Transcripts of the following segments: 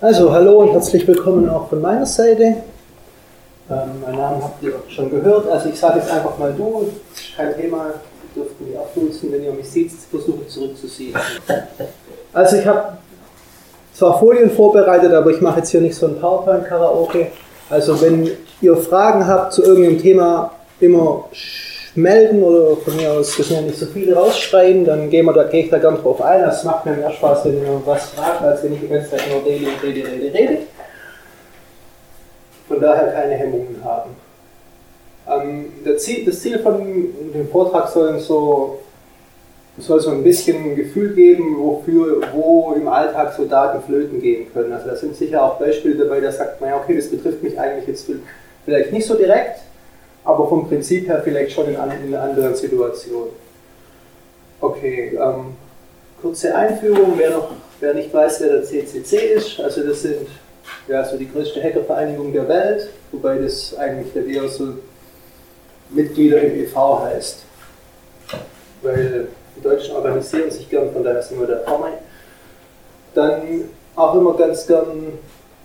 Also, hallo und herzlich willkommen auch von meiner Seite. Ähm, mein Name habt ihr schon gehört. Also, ich sage jetzt einfach mal du. Kein Thema. Dürft auch duzen. Wenn ihr mich seht, versuche ich zurückzuziehen. Also, ich habe zwar Folien vorbereitet, aber ich mache jetzt hier nicht so ein PowerPoint-Karaoke. Also, wenn ihr Fragen habt zu irgendeinem Thema, immer melden oder von mir aus, sind ja nicht so viele rausschreien, dann gehen wir da, gehe ich da gern drauf ein. Das macht mir mehr Spaß, wenn ihr was fragt, als wenn ich die ganze Zeit nur rede, rede, rede, rede. Von daher keine Hemmungen haben. Ähm, das, Ziel, das Ziel von dem Vortrag soll so, soll so ein bisschen ein Gefühl geben, wofür, wo im Alltag so Daten flöten gehen können. Also da sind sicher auch Beispiele dabei, da sagt man ja, okay, das betrifft mich eigentlich jetzt vielleicht nicht so direkt, aber vom Prinzip her vielleicht schon in, in einer anderen Situation. Okay, ähm, kurze Einführung, wer, noch, wer nicht weiß, wer der CCC ist, also das sind ja, so die größte Hackervereinigung der Welt, wobei das eigentlich der eher so Mitglieder im e.V. heißt. Weil die Deutschen organisieren sich gern, von daher sind wir der vorne. Dann auch immer ganz gern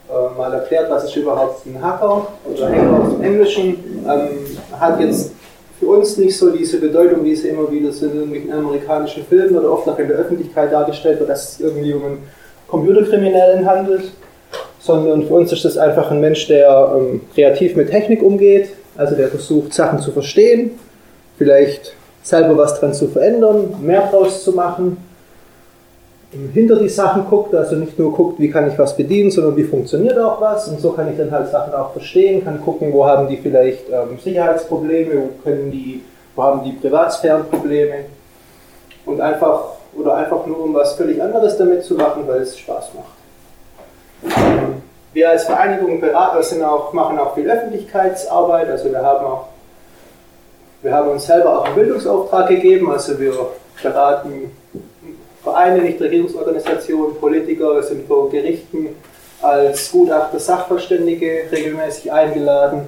äh, mal erklärt, was ist überhaupt ein Hacker oder Hacker aus dem Englischen. Ähm, hat jetzt für uns nicht so diese Bedeutung, wie sie immer wieder so in amerikanischen Filmen oder oft auch in der Öffentlichkeit dargestellt wird, dass es irgendwie um einen Computerkriminellen handelt, sondern für uns ist das einfach ein Mensch, der ähm, kreativ mit Technik umgeht, also der versucht, Sachen zu verstehen, vielleicht selber was dran zu verändern, mehr draus zu machen hinter die Sachen guckt, also nicht nur guckt, wie kann ich was bedienen, sondern wie funktioniert auch was. Und so kann ich dann halt Sachen auch verstehen, kann gucken, wo haben die vielleicht ähm, Sicherheitsprobleme, wo können die, wo haben die Privatsphärenprobleme. Und einfach oder einfach nur um was völlig anderes damit zu machen, weil es Spaß macht. Wir als Vereinigung Berater sind auch, machen auch viel Öffentlichkeitsarbeit, also wir haben auch wir haben uns selber auch einen Bildungsauftrag gegeben, also wir beraten Vereine, Nichtregierungsorganisationen, Politiker sind vor Gerichten als Gutachter Sachverständige regelmäßig eingeladen.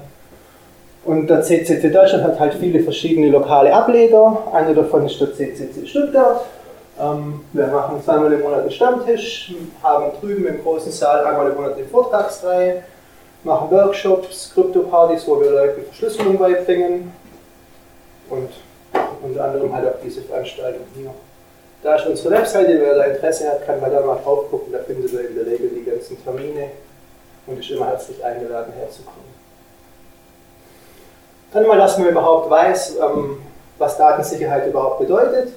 Und der CCC Deutschland hat halt viele verschiedene lokale Ableger. Einer davon ist der CCC Stuttgart. Ähm, wir machen zweimal im Monat einen Stammtisch, haben drüben im großen Saal einmal im Monat eine Vortragsreihe, machen Workshops, Krypto-Partys, wo wir Leuten Verschlüsselung beibringen und unter anderem halt auch diese Veranstaltung hier. Da ist unsere Webseite, wer da Interesse hat, kann mal da mal drauf gucken, da findet ihr in der Regel die ganzen Termine und ist immer herzlich eingeladen herzukommen. Dann mal, dass man überhaupt weiß, ähm, was Datensicherheit überhaupt bedeutet.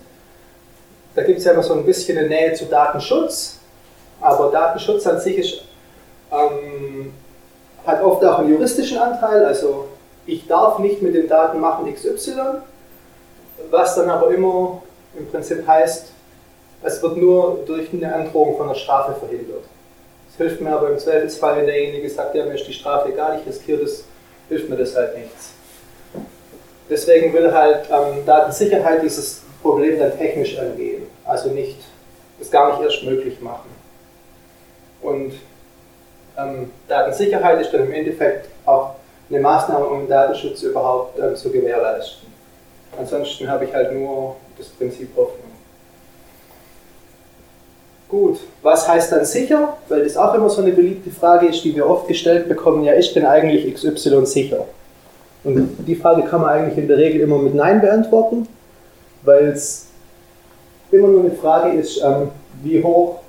Da gibt es ja immer so ein bisschen eine Nähe zu Datenschutz, aber Datenschutz an sich ist, ähm, hat oft auch einen juristischen Anteil, also ich darf nicht mit den Daten machen XY, was dann aber immer im Prinzip heißt, es wird nur durch eine Androhung von einer Strafe verhindert. Es hilft mir aber im Zweifelsfall, wenn derjenige sagt, ja, mir ist die Strafe egal, ich riskiere das, hilft mir das halt nichts. Deswegen will halt ähm, Datensicherheit dieses Problem dann technisch angehen, also nicht, es gar nicht erst möglich machen. Und ähm, Datensicherheit ist dann im Endeffekt auch eine Maßnahme, um Datenschutz überhaupt ähm, zu gewährleisten. Ansonsten habe ich halt nur das Prinzip Hoffnung. Gut, was heißt dann sicher? Weil das auch immer so eine beliebte Frage ist, die wir oft gestellt bekommen, ja, ist denn eigentlich XY sicher? Und die Frage kann man eigentlich in der Regel immer mit Nein beantworten, weil es immer nur eine Frage ist, ähm, wie hoch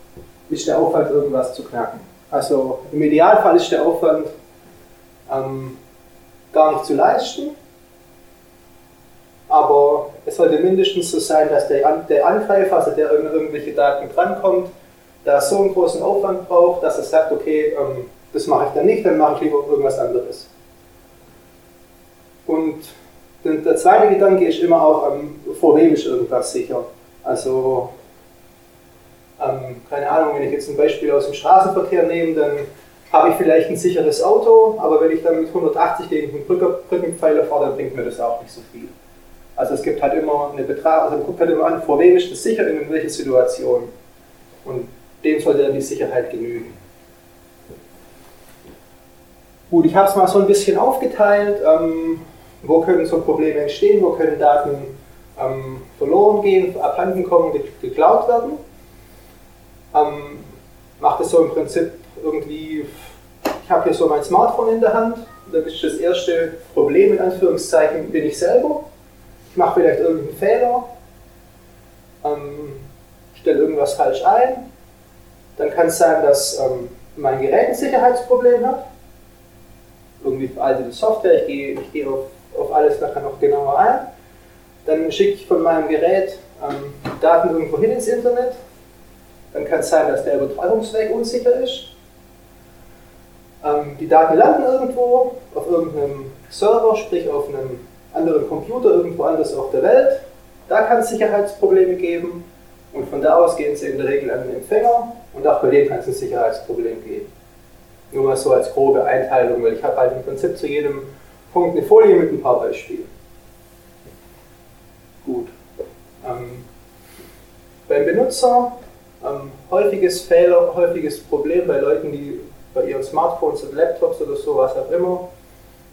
ist der Aufwand, irgendwas zu knacken. Also im Idealfall ist der Aufwand ähm, gar nicht zu leisten, aber es sollte mindestens so sein, dass der, der Angreifer, also der an irgendwelche Daten drankommt, da so einen großen Aufwand braucht, dass er sagt, okay, ähm, das mache ich dann nicht, dann mache ich lieber irgendwas anderes. Und der zweite Gedanke ist immer auch, ähm, vor wem ist irgendwas sicher. Also, ähm, keine Ahnung, wenn ich jetzt ein Beispiel aus dem Straßenverkehr nehme, dann habe ich vielleicht ein sicheres Auto, aber wenn ich dann mit 180 gegen einen Brückenpfeiler fahre, dann bringt mir das auch nicht so viel. Also es gibt halt immer eine Betrag, also man guckt halt immer an, vor wem ist das sicher in welcher Situation. Und dem sollte dann die Sicherheit genügen. Gut, ich habe es mal so ein bisschen aufgeteilt. Ähm, wo können so Probleme entstehen? Wo können Daten ähm, verloren gehen, abhanden kommen, geklaut werden? Ähm, macht es so im Prinzip irgendwie, ich habe hier so mein Smartphone in der Hand, dann ist das erste Problem in Anführungszeichen, bin ich selber. Ich mache vielleicht irgendeinen Fehler, ähm, stelle irgendwas falsch ein. Dann kann es sein, dass ähm, mein Gerät ein Sicherheitsproblem hat. Irgendwie veraltete Software, ich gehe, ich gehe auf, auf alles nachher noch genauer ein. Dann schicke ich von meinem Gerät ähm, Daten irgendwo hin ins Internet. Dann kann es sein, dass der Übertragungsweg unsicher ist. Ähm, die Daten landen irgendwo auf irgendeinem Server, sprich auf einem anderen Computer irgendwo anders auf der Welt. Da kann es Sicherheitsprobleme geben und von da aus gehen sie in der Regel an den Empfänger und auch bei dem kann es ein Sicherheitsproblem geben. Nur mal so als grobe Einteilung, weil ich habe halt im Prinzip zu jedem Punkt eine Folie mit ein paar Beispielen. Gut. Ähm, beim Benutzer ähm, häufiges Fehler, häufiges Problem bei Leuten, die bei ihren Smartphones und Laptops oder so, was auch immer.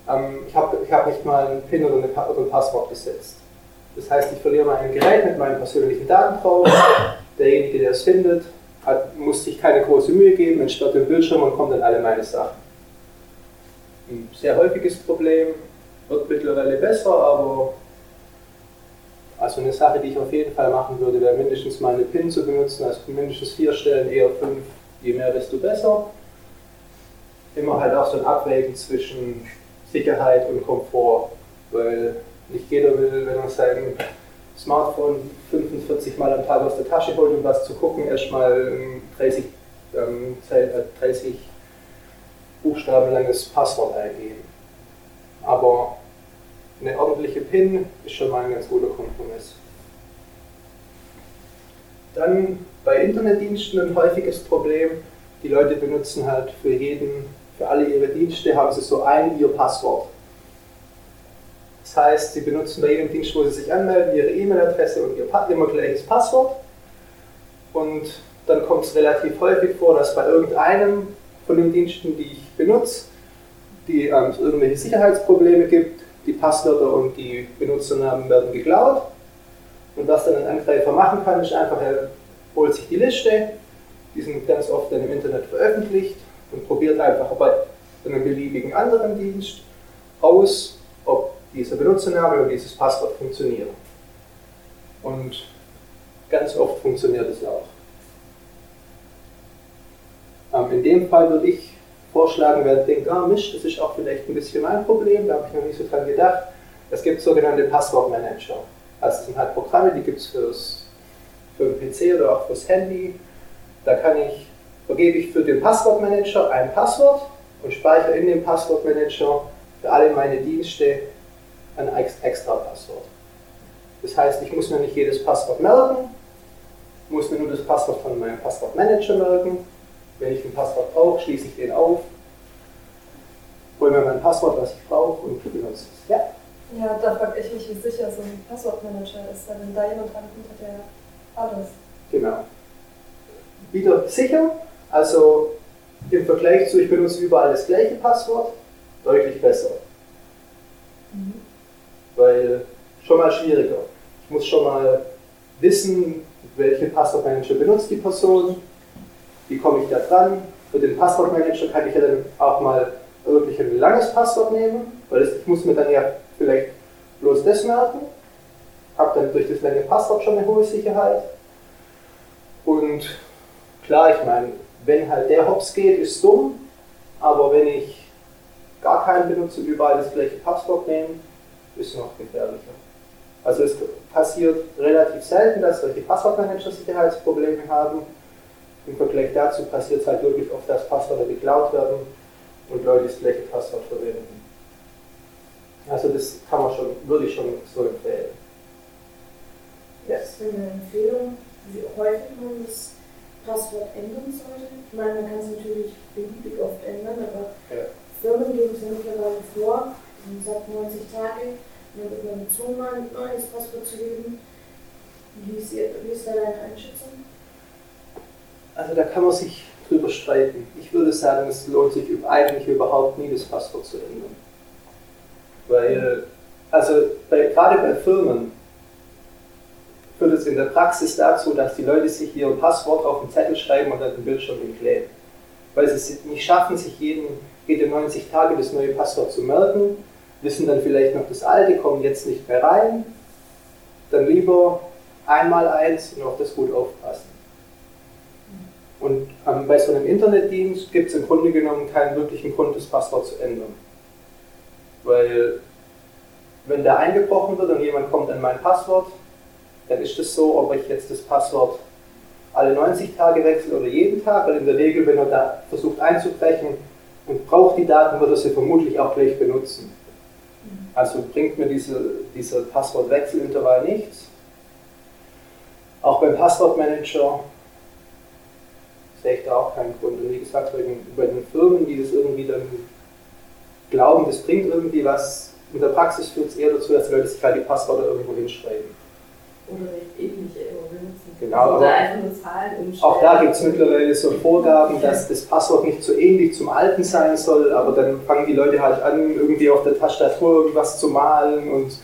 Ähm, ich habe ich hab nicht mal einen PIN oder, eine, oder ein Passwort gesetzt. Das heißt, ich verliere mein Gerät mit meinen persönlichen Daten drauf. Derjenige, der es findet, hat, muss sich keine große Mühe geben, entsperrt den Bildschirm und kommt dann alle meine Sachen. Ein sehr häufiges Problem, wird mittlerweile besser, aber also eine Sache, die ich auf jeden Fall machen würde, wäre mindestens mal eine PIN zu benutzen, also mindestens vier Stellen, eher fünf, je mehr, desto besser. Immer halt auch so ein Abwägen zwischen Sicherheit und Komfort, weil nicht jeder will, wenn er sein Smartphone 45 Mal am Tag aus der Tasche holt, um was zu gucken, erstmal 30, ähm, 30 ähm, Buchstaben langes Passwort eingeben. Aber eine ordentliche PIN ist schon mal ein ganz guter Kompromiss. Dann bei Internetdiensten ein häufiges Problem. Die Leute benutzen halt für jeden, für alle ihre Dienste haben sie so ein ihr Passwort. Das heißt, sie benutzen bei jedem Dienst, wo sie sich anmelden, ihre E-Mail-Adresse und ihr immer gleiches Passwort. Und dann kommt es relativ häufig vor, dass bei irgendeinem von den Diensten, die ich benutze, die ähm, irgendwelche Sicherheitsprobleme gibt die Passwörter und die Benutzernamen werden geklaut. Und was dann ein Angreifer machen kann, ist einfach, er holt sich die Liste, die sind ganz oft dann im Internet veröffentlicht und probiert einfach bei einem beliebigen anderen Dienst aus, ob dieser Benutzername und dieses Passwort funktionieren. Und ganz oft funktioniert es auch. Ähm, in dem Fall würde ich vorschlagen, wer denkt, ah Mist, das ist auch vielleicht ein bisschen mein Problem, da habe ich noch nicht so dran gedacht. Es gibt sogenannte Passwortmanager. Also das sind halt Programme, die gibt es für den PC oder auch fürs Handy. Da kann ich, vergebe ich für den Passwortmanager ein Passwort und speichere in dem Passwortmanager für alle meine Dienste ein extra Passwort. Das heißt, ich muss mir nicht jedes Passwort merken, muss mir nur das Passwort von meinem Passwortmanager merken wenn ich ein Passwort brauche, schließe ich den auf, hole mir mein Passwort, was ich brauche und benutze es. Ja? Ja, da frage ich mich, wie sicher so ein Passwortmanager ist, weil wenn da jemand rankommt, hat er alles. Genau. Wieder sicher, also im Vergleich zu, ich benutze überall das gleiche Passwort, deutlich besser. Mhm. Weil schon mal schwieriger. Ich muss schon mal wissen, welche Passwortmanager benutzt die Person, wie komme ich da dran? Für den Passwortmanager kann ich ja dann auch mal wirklich ein langes Passwort nehmen, weil ich muss mir dann ja vielleicht bloß das merken, habe dann durch das lange Passwort schon eine hohe Sicherheit. Und klar, ich meine, wenn halt der Hops geht, ist dumm, aber wenn ich gar keinen benutze und überall das gleiche Passwort nehme, ist noch gefährlicher. Also es passiert relativ selten, dass solche Passwortmanager Sicherheitsprobleme haben. Im Vergleich dazu passiert es halt wirklich oft, dass Passwörter geklaut werden und Leute das gleiche Passwort verwenden. Also das kann man schon, würde ich schon so empfehlen. Ja. Das wäre eine Empfehlung, wie häufig man das Passwort ändern sollte. Ich meine, man kann es natürlich beliebig oft ändern, aber ja. Firmen geben es ja mittlerweile vor, man sagt 90 Tage, dann wird man gezwungen, ein neues Passwort zu geben. Wie ist, wie ist da deine Einschätzung? Also da kann man sich drüber streiten. Ich würde sagen, es lohnt sich eigentlich überhaupt nie, das Passwort zu ändern. Weil, also bei, gerade bei Firmen führt es in der Praxis dazu, dass die Leute sich ihr Passwort auf den Zettel schreiben und dann den Bildschirm kleben. weil sie es nicht schaffen, sich jeden, jede 90 Tage das neue Passwort zu merken, wissen dann vielleicht noch das alte, kommen jetzt nicht mehr rein, dann lieber einmal eins und auf das gut aufpassen. Und ähm, bei so einem Internetdienst gibt es im Grunde genommen keinen wirklichen Grund, das Passwort zu ändern. Weil wenn da eingebrochen wird und jemand kommt an mein Passwort, dann ist es so, ob ich jetzt das Passwort alle 90 Tage wechsle oder jeden Tag, weil in der Regel, wenn er da versucht einzubrechen und braucht die Daten, wird er sie vermutlich auch gleich benutzen. Also bringt mir diese, dieser Passwortwechselintervall nichts. Auch beim Passwortmanager sehe ich da auch keinen Grund. Und wie gesagt, bei den, bei den Firmen, die das irgendwie dann glauben, das bringt irgendwie was, in der Praxis führt es eher dazu, dass die Leute sich halt die Passwörter irgendwo hinschreiben. Oder nicht irgendwo benutzen. Genau. Oder einfach nur Zahlen umstellen. Auch da gibt es mittlerweile so Vorgaben, dass das Passwort nicht so ähnlich zum alten sein soll, aber dann fangen die Leute halt an, irgendwie auf der Tastatur irgendwas zu malen und.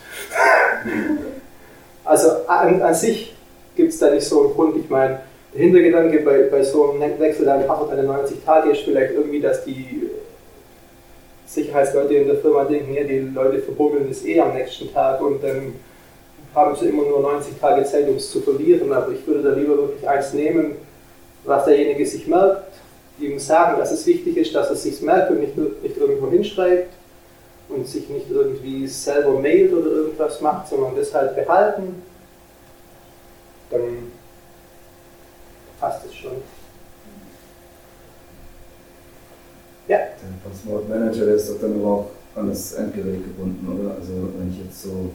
also an, an sich gibt es da nicht so einen Grund. Ich meine, der Hintergedanke bei, bei so einem Wechsel deinem Passwort alle 90 Tage ist vielleicht irgendwie, dass die Sicherheitsleute in der Firma denken, ja, die Leute verbummeln das eh am nächsten Tag und dann haben sie immer nur 90 Tage Zeit, um es zu verlieren. Aber ich würde da lieber wirklich eins nehmen, was derjenige sich merkt, ihm sagen, dass es wichtig ist, dass er es sich merkt und nicht, nicht irgendwo hinschreibt und sich nicht irgendwie selber mailt oder irgendwas macht, sondern das halt behalten. Dann passt es schon. Ja. Der Passwortmanager, ist doch dann aber auch an das Endgerät gebunden, oder? Also wenn ich jetzt so,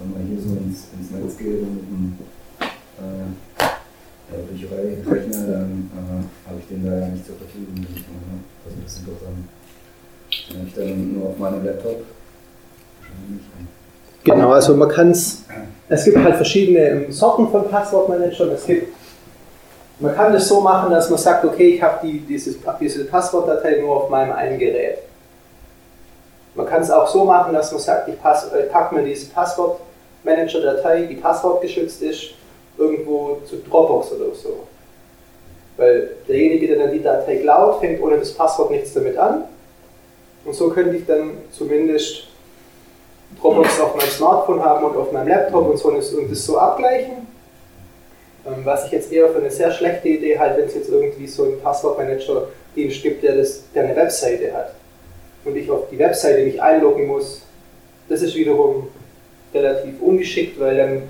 sagen wir hier so ins, ins Netz gehe mit einem äh, Bücherei-Rechner, dann äh, habe ich den da ja nicht zur Verfügung. Also das sind doch dann, dann habe ich dann nur auf meinem Laptop. Genau, also man kann es, es gibt halt verschiedene Sorten von Passwortmanagern. Es gibt man kann das so machen, dass man sagt, okay, ich habe die, dieses, diese Passwortdatei nur auf meinem einen Gerät. Man kann es auch so machen, dass man sagt, ich äh, packe mir diese Passwortmanager-Datei, die passwortgeschützt ist, irgendwo zu Dropbox oder so. Weil derjenige, der dann die Datei klaut, fängt ohne das Passwort nichts damit an. Und so könnte ich dann zumindest Dropbox auf meinem Smartphone haben und auf meinem Laptop und, so, und das so abgleichen. Ähm, was ich jetzt eher für eine sehr schlechte Idee halte, wenn es jetzt irgendwie so einen Passwortmanager-Dienst gibt, der, das, der eine Webseite hat und ich auf die Webseite nicht einloggen muss, das ist wiederum relativ ungeschickt, weil dann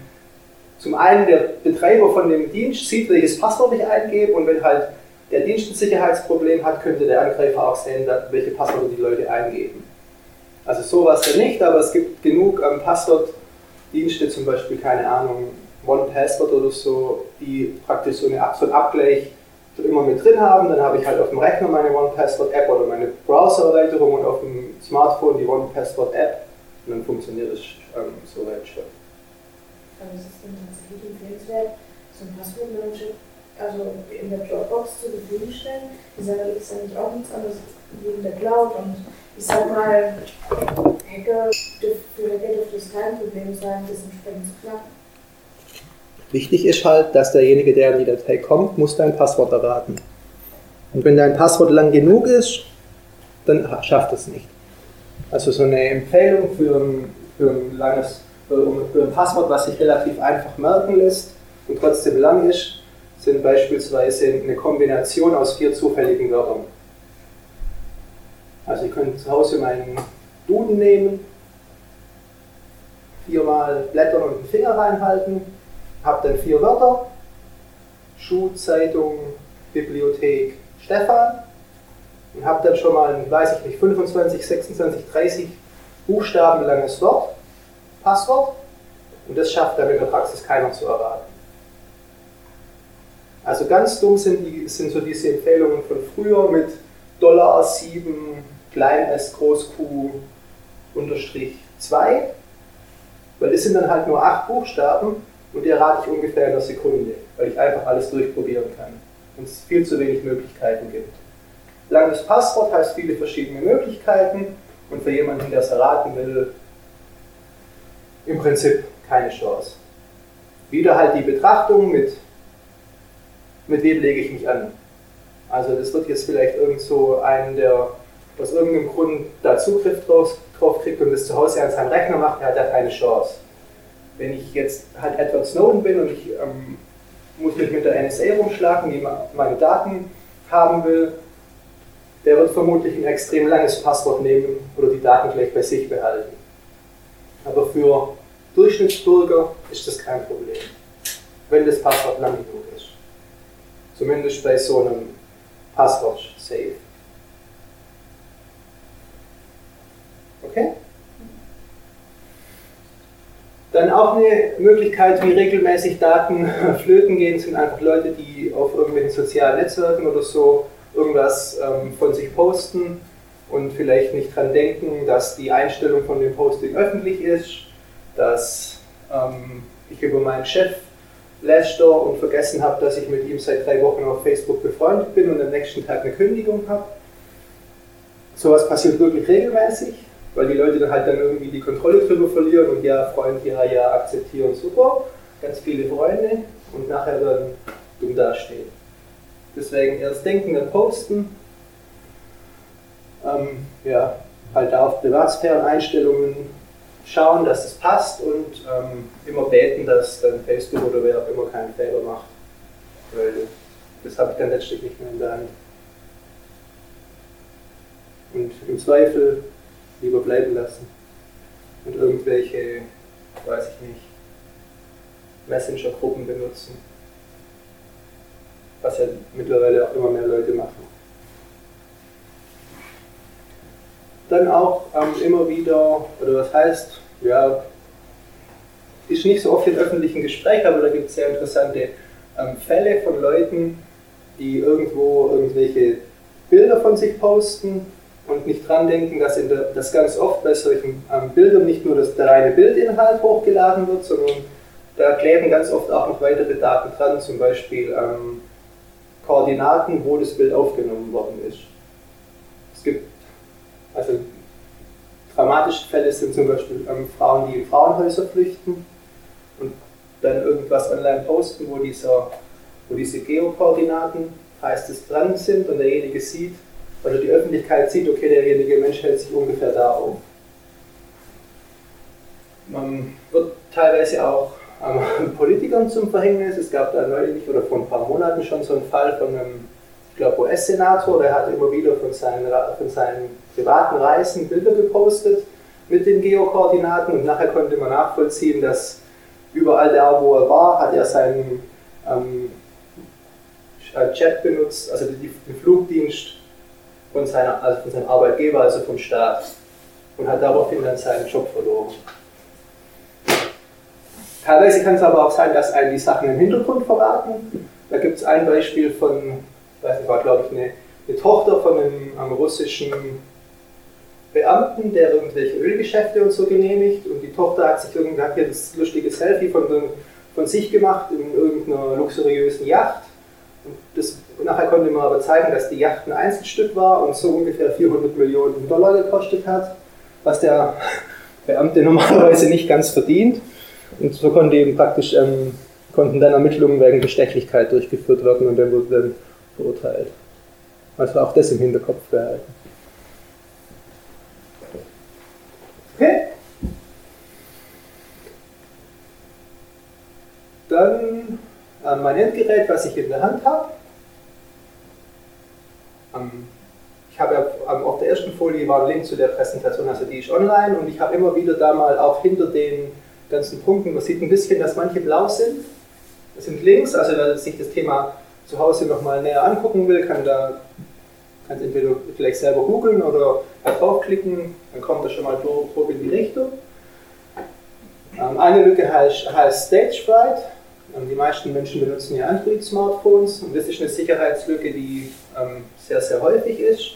zum einen der Betreiber von dem Dienst sieht, welches Passwort ich eingebe und wenn halt der Dienst ein Sicherheitsproblem hat, könnte der Angreifer auch sehen, welche Passwörter die Leute eingeben. Also sowas ja nicht, aber es gibt genug ähm, Passwortdienste, zum Beispiel, keine Ahnung, One-Password oder so, die praktisch so, eine, so einen Abgleich immer mit drin haben. Dann habe ich halt auf dem Rechner meine One-Password-App oder meine Browser-Erweiterung und auf dem Smartphone die One-Password-App und dann funktioniert es ähm, soweit schon. Aber es ist dann tatsächlich empfehlenswert, so ein Passwortmanager also in der Dropbox zur Verfügung stellen. Die Sache ist eigentlich auch nichts anderes wegen der Cloud und ich sag mal, Hacker, für Hacker dürfte es kein Problem sein, das entsprechend zu knacken. Wichtig ist halt, dass derjenige, der in die Datei kommt, muss dein Passwort erraten. Und wenn dein Passwort lang genug ist, dann schafft es nicht. Also so eine Empfehlung für ein, für ein langes, für ein Passwort, was sich relativ einfach merken lässt und trotzdem lang ist, sind beispielsweise eine Kombination aus vier zufälligen Wörtern. Also ihr könnt zu Hause meinen Duden nehmen, viermal blättern und den Finger reinhalten habe dann vier Wörter, Schulzeitung, Bibliothek, Stefan und habe dann schon mal ein, weiß ich nicht, 25, 26, 30 Buchstaben langes Wort, Passwort und das schafft dann in der Praxis keiner zu erraten. Also ganz dumm sind, die, sind so diese Empfehlungen von früher mit Dollar 7, klein s, groß q, unterstrich 2, weil das sind dann halt nur acht Buchstaben und die errate ich ungefähr in einer Sekunde, weil ich einfach alles durchprobieren kann und es viel zu wenig Möglichkeiten gibt. Langes Passwort heißt viele verschiedene Möglichkeiten und für jemanden, der es erraten will, im Prinzip keine Chance. Wieder halt die Betrachtung mit, mit wem lege ich mich an. Also das wird jetzt vielleicht irgend so einen, der aus irgendeinem Grund da Zugriff drauf, drauf kriegt und das zu Hause an seinem Rechner macht, der hat ja keine Chance. Wenn ich jetzt halt Edward Snowden bin und ich ähm, muss mich mit der NSA rumschlagen, die meine Daten haben will, der wird vermutlich ein extrem langes Passwort nehmen oder die Daten gleich bei sich behalten. Aber für Durchschnittsbürger ist das kein Problem, wenn das Passwort lang genug ist. Zumindest bei so einem Passwort-Safe. Okay? Dann auch eine Möglichkeit, wie regelmäßig Daten flöten gehen, sind einfach Leute, die auf irgendwelchen sozialen Netzwerken oder so irgendwas ähm, von sich posten und vielleicht nicht dran denken, dass die Einstellung von dem Posting öffentlich ist, dass ähm, ich über meinen Chef läster und vergessen habe, dass ich mit ihm seit drei Wochen auf Facebook befreundet bin und am nächsten Tag eine Kündigung habe. Sowas passiert wirklich regelmäßig, weil die Leute dann halt dann irgendwie die Kontrolle drüber verlieren und ja, Freund, ja, ja, akzeptieren, super, ganz viele Freunde und nachher dann dumm dastehen. Deswegen erst denken, dann posten. Ähm, ja, halt auf Privatsphären-Einstellungen schauen, dass es passt und ähm, immer beten, dass dann Facebook oder wer auch immer keinen Fehler macht. Weil das habe ich dann letztlich nicht mehr in der Hand. Und im Zweifel lieber bleiben lassen. Und irgendwelche, weiß ich nicht, Messenger-Gruppen benutzen was ja mittlerweile auch immer mehr Leute machen. Dann auch ähm, immer wieder, oder was heißt, ja, ist nicht so oft in öffentlichen Gespräch, aber da gibt es sehr interessante ähm, Fälle von Leuten, die irgendwo irgendwelche Bilder von sich posten und nicht dran denken, dass, der, dass ganz oft bei solchen ähm, Bildern nicht nur das, der reine Bildinhalt hochgeladen wird, sondern da kleben ganz oft auch noch weitere Daten dran, zum Beispiel ähm, Koordinaten, wo das Bild aufgenommen worden ist. Es gibt, also dramatische Fälle sind zum Beispiel ähm, Frauen, die in Frauenhäuser flüchten und dann irgendwas online posten, wo, dieser, wo diese Geokoordinaten, heißt es, dran sind und derjenige sieht, oder die Öffentlichkeit sieht, okay, derjenige Mensch hält sich ungefähr da auf. Man wird teilweise auch ähm, Politikern zum Verhängnis. Es gab da neulich oder vor ein paar Monaten schon so einen Fall von einem, ich glaube, US-Senator, der hat immer wieder von seinen, von seinen privaten Reisen Bilder gepostet mit den Geokoordinaten und nachher konnte man nachvollziehen, dass überall da, wo er war, hat er seinen ähm, Chat benutzt, also den Flugdienst von, seiner, also von seinem Arbeitgeber, also vom Staat und hat daraufhin dann seinen Job verloren. Teilweise kann es aber auch sein, dass einen die Sachen im Hintergrund verraten. Da gibt es ein Beispiel von, weiß nicht, war glaube ich eine, eine, Tochter von einem, einem russischen Beamten, der irgendwelche Ölgeschäfte und so genehmigt und die Tochter hat sich irgendwie hat hier das lustige Selfie von, von sich gemacht in irgendeiner luxuriösen Yacht und das, nachher konnte man aber zeigen, dass die Yacht ein Einzelstück war und so ungefähr 400 Millionen Dollar gekostet hat, was der Beamte normalerweise nicht ganz verdient. Und so konnte eben praktisch, ähm, konnten dann Ermittlungen wegen Bestechlichkeit durchgeführt werden und dann wurde dann verurteilt. Also auch das im Hinterkopf behalten. Okay. Dann äh, mein Endgerät, was ich in der Hand habe. Ich habe ja auf der ersten Folie war ein Link zu der Präsentation, also die ist online und ich habe immer wieder da mal auch hinter den ganzen Punkten. Man sieht ein bisschen, dass manche blau sind. Das sind Links, also wer sich das Thema zu Hause nochmal näher angucken will, kann da kann entweder vielleicht selber googeln oder draufklicken, dann kommt er schon mal grob in die Richtung. Ähm, eine Lücke heißt, heißt Stage Fright. Ähm, die meisten Menschen benutzen ja Android-Smartphones und das ist eine Sicherheitslücke, die ähm, sehr, sehr häufig ist.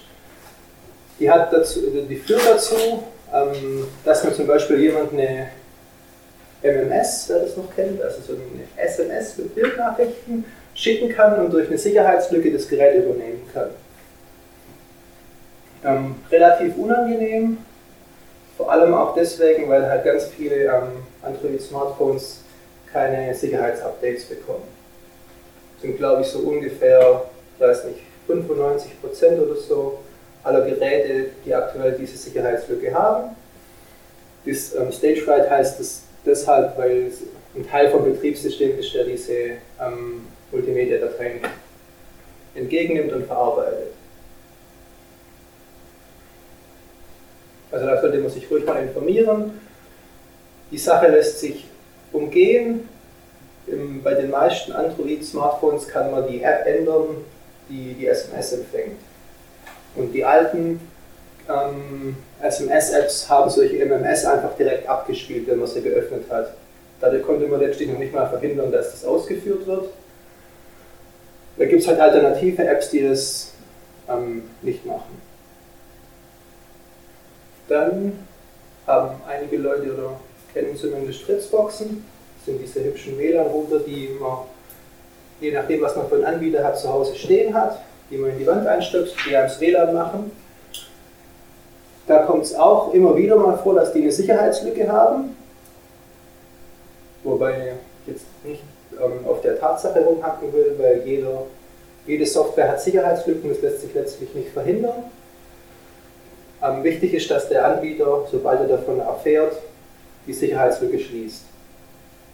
Die, hat dazu, die führt dazu, dass man zum Beispiel jemand eine MMS, wer das noch kennt, also so eine SMS mit Bildnachrichten schicken kann und durch eine Sicherheitslücke das Gerät übernehmen kann. Ähm, relativ unangenehm, vor allem auch deswegen, weil halt ganz viele ähm, Android-Smartphones keine Sicherheitsupdates bekommen. Sind glaube ich so ungefähr, weiß nicht, 95% oder so aller Geräte, die aktuell diese Sicherheitslücke haben. Das ähm, Stagefright heißt das deshalb, weil ein Teil vom Betriebssystem ist, der diese ähm, Multimedia-Dateien entgegennimmt und verarbeitet. Also da sollte man sich ruhig mal informieren. Die Sache lässt sich umgehen. Bei den meisten Android-Smartphones kann man die App ändern, die die SMS empfängt. Und die alten ähm, SMS-Apps haben solche MMS einfach direkt abgespielt, wenn man sie geöffnet hat. Dadurch konnte man letztlich noch nicht mal verhindern, dass das ausgeführt wird. Da gibt es halt alternative Apps, die das ähm, nicht machen. Dann haben einige Leute oder kennen zumindest Fritzboxen. Das sind diese hübschen WLAN-Router, die man, je nachdem, was man für einen Anbieter hat, zu Hause stehen hat, die man in die Wand einstöpselt, die ans WLAN machen. Da kommt es auch immer wieder mal vor, dass die eine Sicherheitslücke haben. Wobei ich jetzt nicht ähm, auf der Tatsache rumhacken will, weil jeder, jede Software hat Sicherheitslücken, das lässt sich letztlich nicht verhindern. Ähm, wichtig ist, dass der Anbieter, sobald er davon erfährt, die Sicherheitslücke schließt.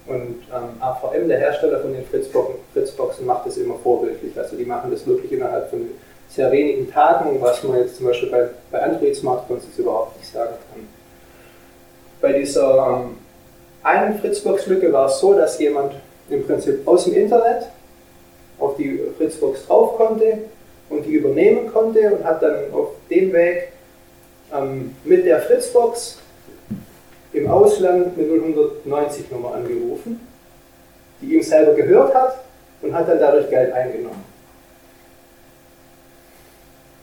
Und ähm, AVM, der Hersteller von den Fritzboxen, Fritzboxen, macht das immer vorbildlich. Also die machen das wirklich innerhalb von sehr wenigen Tagen, was man jetzt zum Beispiel bei, bei Android-Smartphones überhaupt nicht sagen kann. Bei dieser ähm, einen Fritzbox-Lücke war es so, dass jemand im Prinzip aus dem Internet auf die Fritzbox drauf konnte und die übernehmen konnte und hat dann auf dem Weg ähm, mit der Fritzbox im Ausland eine 090-Nummer angerufen, die ihm selber gehört hat und hat dann dadurch Geld eingenommen.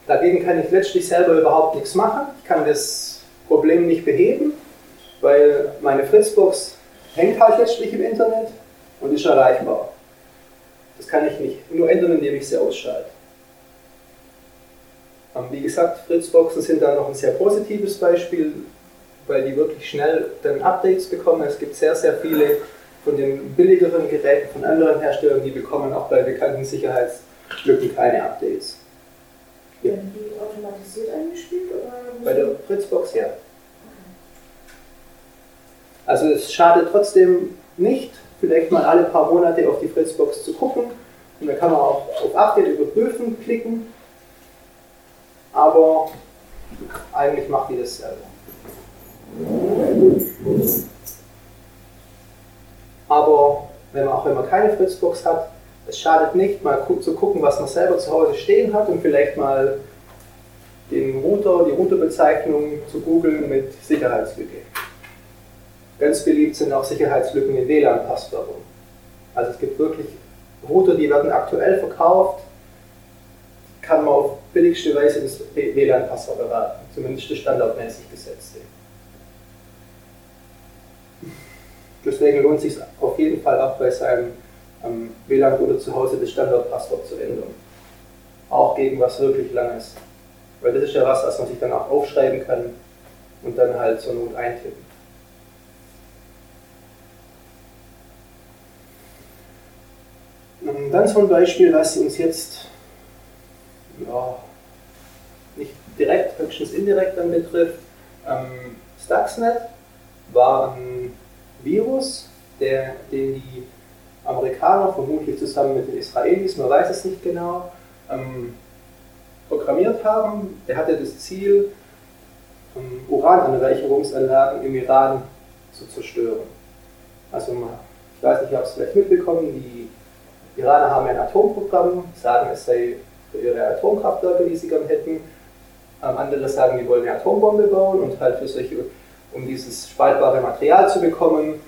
Dagegen kann ich letztlich selber überhaupt nichts machen. Ich kann das Problem nicht beheben, weil meine Fritzbox hängt halt letztlich im Internet und ist erreichbar. Das kann ich nicht nur ändern, indem ich sie ausschalte. Wie gesagt, Fritzboxen sind da noch ein sehr positives Beispiel, weil die wirklich schnell dann Updates bekommen. Es gibt sehr, sehr viele von den billigeren Geräten von anderen Herstellern, die bekommen auch bei bekannten Sicherheitslücken keine Updates. Ja. Werden die automatisiert eingespielt? Oder bei der Fritzbox ja. Also es schadet trotzdem nicht, vielleicht mal alle paar Monate auf die Fritzbox zu gucken. Und dann kann man auch auf Update überprüfen klicken aber eigentlich macht die das selber. Aber wenn man, auch wenn man keine Fritzbox hat, es schadet nicht, mal zu gucken, was man selber zu Hause stehen hat und vielleicht mal den Router, die Routerbezeichnung zu googeln mit Sicherheitslücke. Ganz beliebt sind auch Sicherheitslücken in WLAN-Passwörtern. Also es gibt wirklich Router, die werden aktuell verkauft, kann man auf billigste Weise das WLAN-Passwort erraten, zumindest das standardmäßig gesetzte. Deswegen lohnt es sich auf jeden Fall auch bei seinem ähm, WLAN-Router zu Hause das Standardpasswort zu ändern. Auch gegen was wirklich Langes. Weil das ist ja was, was man sich dann auch aufschreiben kann und dann halt zur Not eintippen. Dann so ein Beispiel, was uns jetzt ja, nicht direkt, höchstens indirekt dann betrifft. Ähm, Stuxnet war ein Virus, der, den die Amerikaner vermutlich zusammen mit den Israelis, man weiß es nicht genau, ähm, programmiert haben. Der hatte das Ziel, ähm, Urananreicherungsanlagen im Iran zu zerstören. Also ich weiß nicht, ob es vielleicht mitbekommen, die Iraner haben ein Atomprogramm, sagen es sei für ihre Atomkraftwerke, die sie gern hätten. Ähm, andere sagen, die wollen eine Atombombe bauen und halt für solche, um dieses spaltbare Material zu bekommen,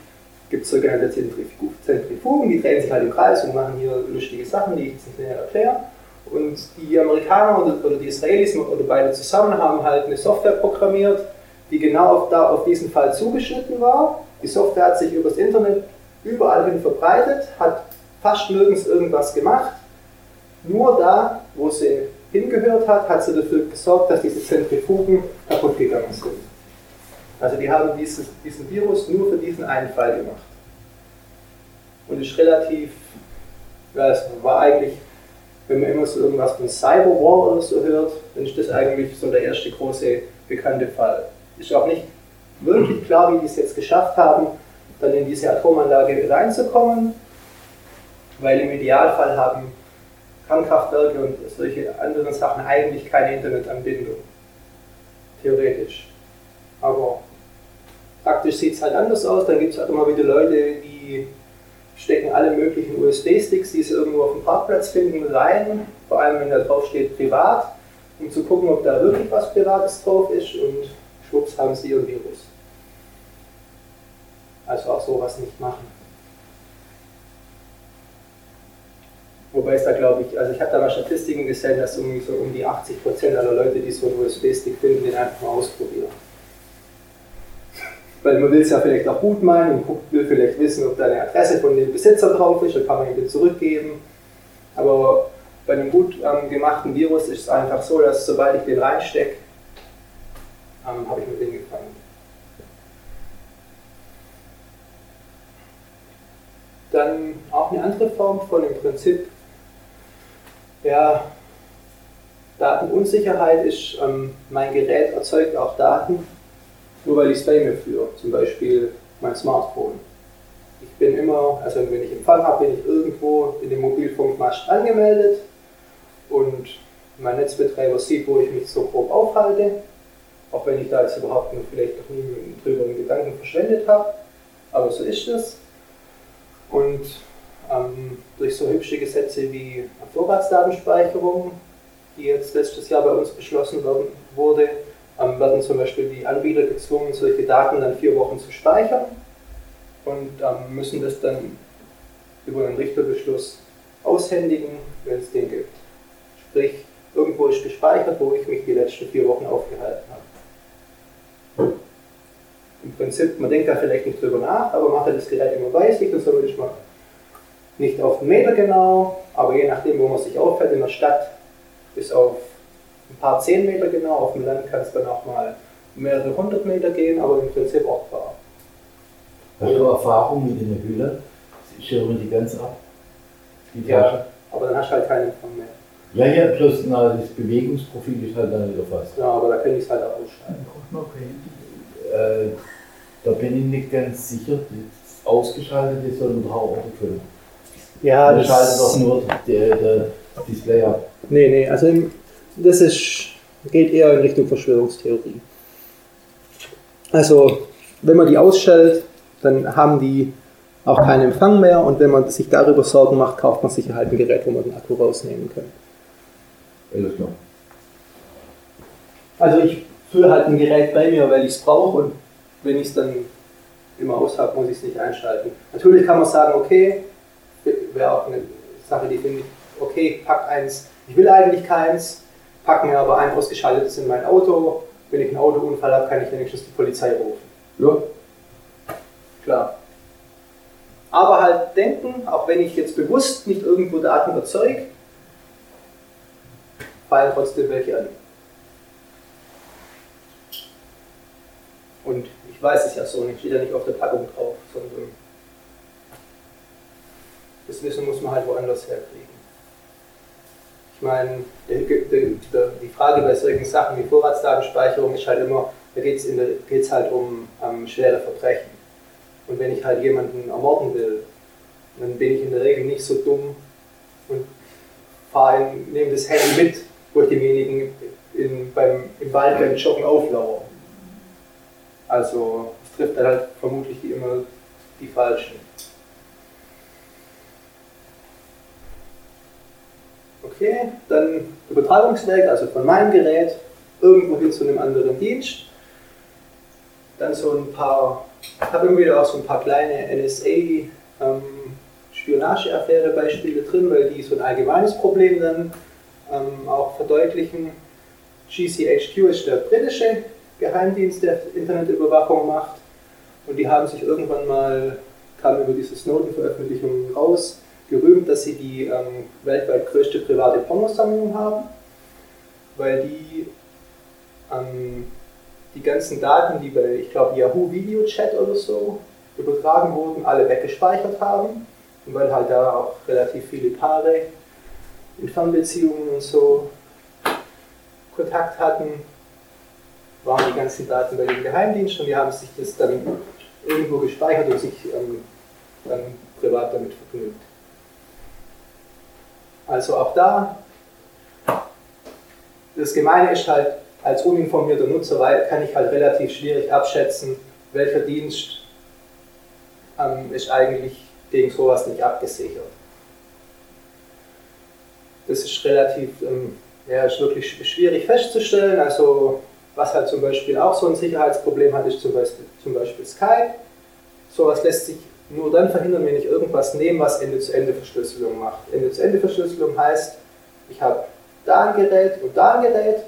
gibt es sogenannte Zentrifugen, die drehen sich halt im Kreis und machen hier lustige Sachen, die ich jetzt nicht näher erkläre. Und die Amerikaner oder, die Israelis oder beide zusammen haben halt eine Software programmiert, die genau auf, da, auf diesen Fall zugeschnitten war. Die Software hat sich übers Internet überall hin verbreitet, hat fast nirgends irgendwas gemacht nur da, wo sie hingehört hat, hat sie dafür gesorgt, dass diese Zentrifugen kaputt gegangen sind. Also die haben dieses, diesen Virus nur für diesen einen Fall gemacht. Und ist relativ, ja, es war eigentlich wenn man immer so irgendwas von Cyberwar oder so hört, dann ist das eigentlich so der erste große bekannte Fall. Ist auch nicht wirklich klar, wie die es jetzt geschafft haben, dann in diese Atomanlage reinzukommen, weil im Idealfall haben Kernkraftwerke und solche anderen Sachen eigentlich keine Internetanbindung. Theoretisch. Aber praktisch sieht es halt anders aus. Dann gibt es halt immer wieder Leute, die stecken alle möglichen USB-Sticks, die sie irgendwo auf dem Parkplatz finden, rein. Vor allem, wenn da drauf steht privat, um zu gucken, ob da wirklich was Privates drauf ist. Und schwupps haben sie ihr Virus. Also auch sowas nicht machen. Wobei es da glaube ich, also ich habe da mal Statistiken gesehen, dass irgendwie so um die 80% aller Leute, die so einen USB-Stick finden, den einfach mal ausprobieren. Weil man will es ja vielleicht auch gut meinen und will vielleicht wissen, ob da eine Adresse von dem Besitzer drauf ist, dann kann man ihn wieder zurückgeben. Aber bei einem gut ähm, gemachten Virus ist es einfach so, dass sobald ich den reinstecke, ähm, habe ich mit dem gefangen. Dann auch eine andere Form von im Prinzip ja, Datenunsicherheit ist, ähm, mein Gerät erzeugt auch Daten, nur weil ich es bei mir führe, zum Beispiel mein Smartphone. Ich bin immer, also wenn ich Empfang habe, bin ich irgendwo in dem Mobilfunkmast angemeldet und mein Netzbetreiber sieht, wo ich mich so grob aufhalte, auch wenn ich da jetzt überhaupt noch vielleicht noch nie drüber einen Gedanken verschwendet habe, aber so ist es. Und ähm, durch so hübsche Gesetze wie Vorratsdatenspeicherung, die jetzt letztes Jahr bei uns beschlossen werden, wurde, ähm, werden zum Beispiel die Anbieter gezwungen, solche Daten dann vier Wochen zu speichern und ähm, müssen das dann über einen Richterbeschluss aushändigen, wenn es den gibt. Sprich, irgendwo ist gespeichert, wo ich mich die letzten vier Wochen aufgehalten habe. Im Prinzip, man denkt da vielleicht nicht drüber nach, aber macht das Gerät immer bei sich, dann soll ich mal nicht auf den Meter genau, aber je nachdem, wo man sich aufhält, in der Stadt bis auf ein paar zehn Meter genau, auf dem Land kann es dann auch mal mehrere hundert Meter gehen, aber im Prinzip ortbar. Hast du Erfahrung mit in der Hülle? Schirmen die ganz ab? Die ja, aber dann hast du halt keinen Empfang mehr. Ja, ja, plus na, das Bewegungsprofil ist halt dann wieder fast. Ja, aber da kann ich es halt auch ausschalten. Okay. Äh, da bin ich nicht ganz sicher. Das Ausgeschaltete soll überhaupt auch erfüllen. Ja, das schaltet doch nur der, der Display ab. Nee, nee, also das ist, geht eher in Richtung Verschwörungstheorie. Also, wenn man die ausschaltet, dann haben die auch keinen Empfang mehr und wenn man sich darüber Sorgen macht, kauft man sich halt ein Gerät, wo man den Akku rausnehmen kann. Alles klar. Also ich führe halt ein Gerät bei mir, weil ich es brauche und wenn ich es dann immer aus habe, muss ich es nicht einschalten. Natürlich kann man sagen, okay, wäre auch eine Sache, die finde ich, okay, pack eins, ich will eigentlich keins, pack mir aber ein ausgeschaltetes in mein Auto. Wenn ich einen Autounfall habe, kann ich wenigstens die Polizei rufen. Ja. Klar. Aber halt denken, auch wenn ich jetzt bewusst nicht irgendwo Daten erzeuge, fallen trotzdem welche an. Und ich weiß es ja so nicht, steht ja nicht auf der Packung drauf, sondern das Wissen muss man halt woanders herkriegen. Ich meine, die Frage bei solchen Sachen wie Vorratsdatenspeicherung ist halt immer, da geht es halt um um schwere Verbrechen. Und wenn ich halt jemanden ermorden will, dann bin ich in der Regel nicht so dumm und nehme das Handy mit, wo ich demjenigen in, beim, im Wald beim Joggen auflauere. Also es trifft dann halt vermutlich immer die Falschen. Okay, dann Übertragungsweg, also von meinem Gerät irgendwo hin zu einem anderen Dienst. Dann so ein paar, ich habe immer wieder auch so ein paar kleine NSA-Spionage-Affäre-Beispiele ähm, drin, weil die so ein allgemeines Problem dann ähm, auch verdeutlichen. GCHQ ist der britische Geheimdienst, der Internetüberwachung macht. Und die haben sich irgendwann mal, kam über diese Snowden-Veröffentlichungen raus, gerühmt, dass sie die ähm, weltweit größte private Pornosammlung haben, weil die ähm, die ganzen Daten, die bei, ich glaube, Yahoo Video Chat oder so übertragen wurden, alle weggespeichert haben. Und weil halt da auch relativ viele Paare in Fernbeziehungen und so Kontakt hatten, waren die ganzen Daten bei dem Geheimdienst und die haben sich das dann irgendwo gespeichert und sich ähm, dann privat damit vergnügt. Also auch da, das Gemeine ist halt, als uninformierter Nutzer kann ich halt relativ schwierig abschätzen, welcher Dienst ähm, ist eigentlich gegen sowas nicht abgesichert. Das ist relativ, ähm, ja, ist wirklich schwierig festzustellen. Also was halt zum Beispiel auch so ein Sicherheitsproblem hat, ist zum Beispiel, zum Beispiel Skype. Sowas lässt sich nur dann verhindern, wenn ich irgendwas nehme, was Ende-zu-Ende-Verschlüsselung macht. Ende-zu-Ende-Verschlüsselung heißt, ich habe da ein Gerät und da ein Gerät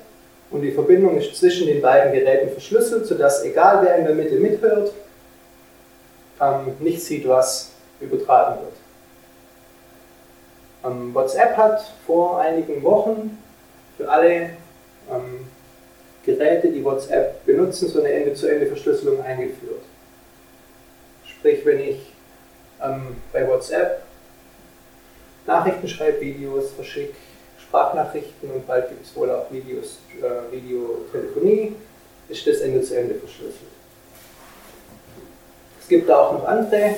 und die Verbindung ist zwischen den beiden Geräten verschlüsselt, sodass egal wer in der Mitte mithört, ähm, nicht sieht, was übertragen wird. Ähm, WhatsApp hat vor einigen Wochen für alle ähm, Geräte, die WhatsApp benutzen, so eine Ende-zu-Ende-Verschlüsselung eingeführt. Sprich, wenn ich ähm, bei WhatsApp Nachrichten schreibe, Videos verschicke, Sprachnachrichten und bald gibt es wohl auch Videos, äh, Videotelefonie, ist das Ende zu Ende verschlüsselt. Es gibt da auch noch andere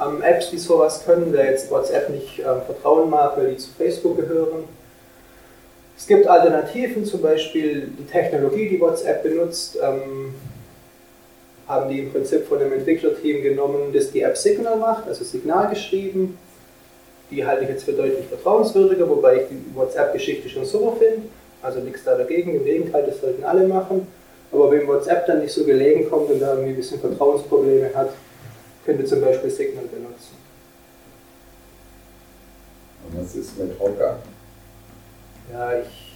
ähm, Apps, die sowas können, wer jetzt WhatsApp nicht ähm, vertrauen mag, weil die zu Facebook gehören. Es gibt Alternativen, zum Beispiel die Technologie, die WhatsApp benutzt, ähm, haben die im Prinzip von einem Entwicklerteam genommen, das die App Signal macht, also Signal geschrieben. Die halte ich jetzt für deutlich vertrauenswürdiger, wobei ich die WhatsApp-Geschichte schon super finde. Also nichts da dagegen, im Gegenteil, das sollten alle machen. Aber wenn WhatsApp dann nicht so gelegen kommt und da irgendwie ein bisschen Vertrauensprobleme hat, könnte zum Beispiel Signal benutzen. Und was ist mit Hocker? Ja, ich,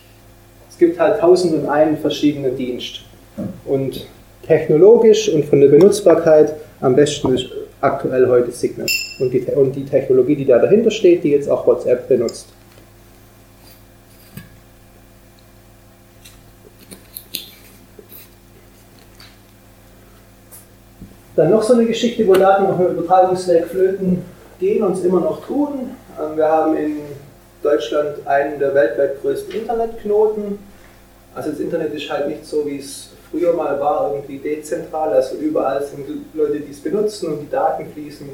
es gibt halt tausend und einen verschiedene Dienst. Und technologisch und von der Benutzbarkeit am besten ist aktuell heute Signal und die, und die Technologie, die da dahinter steht, die jetzt auch WhatsApp benutzt. Dann noch so eine Geschichte, wo Daten auf dem Übertragungsweg flöten gehen und es immer noch tun. Ähm, wir haben in Deutschland einen der weltweit größten Internetknoten. Also das Internet ist halt nicht so, wie es früher mal war, irgendwie dezentral, also überall sind Leute, die es benutzen und die Daten fließen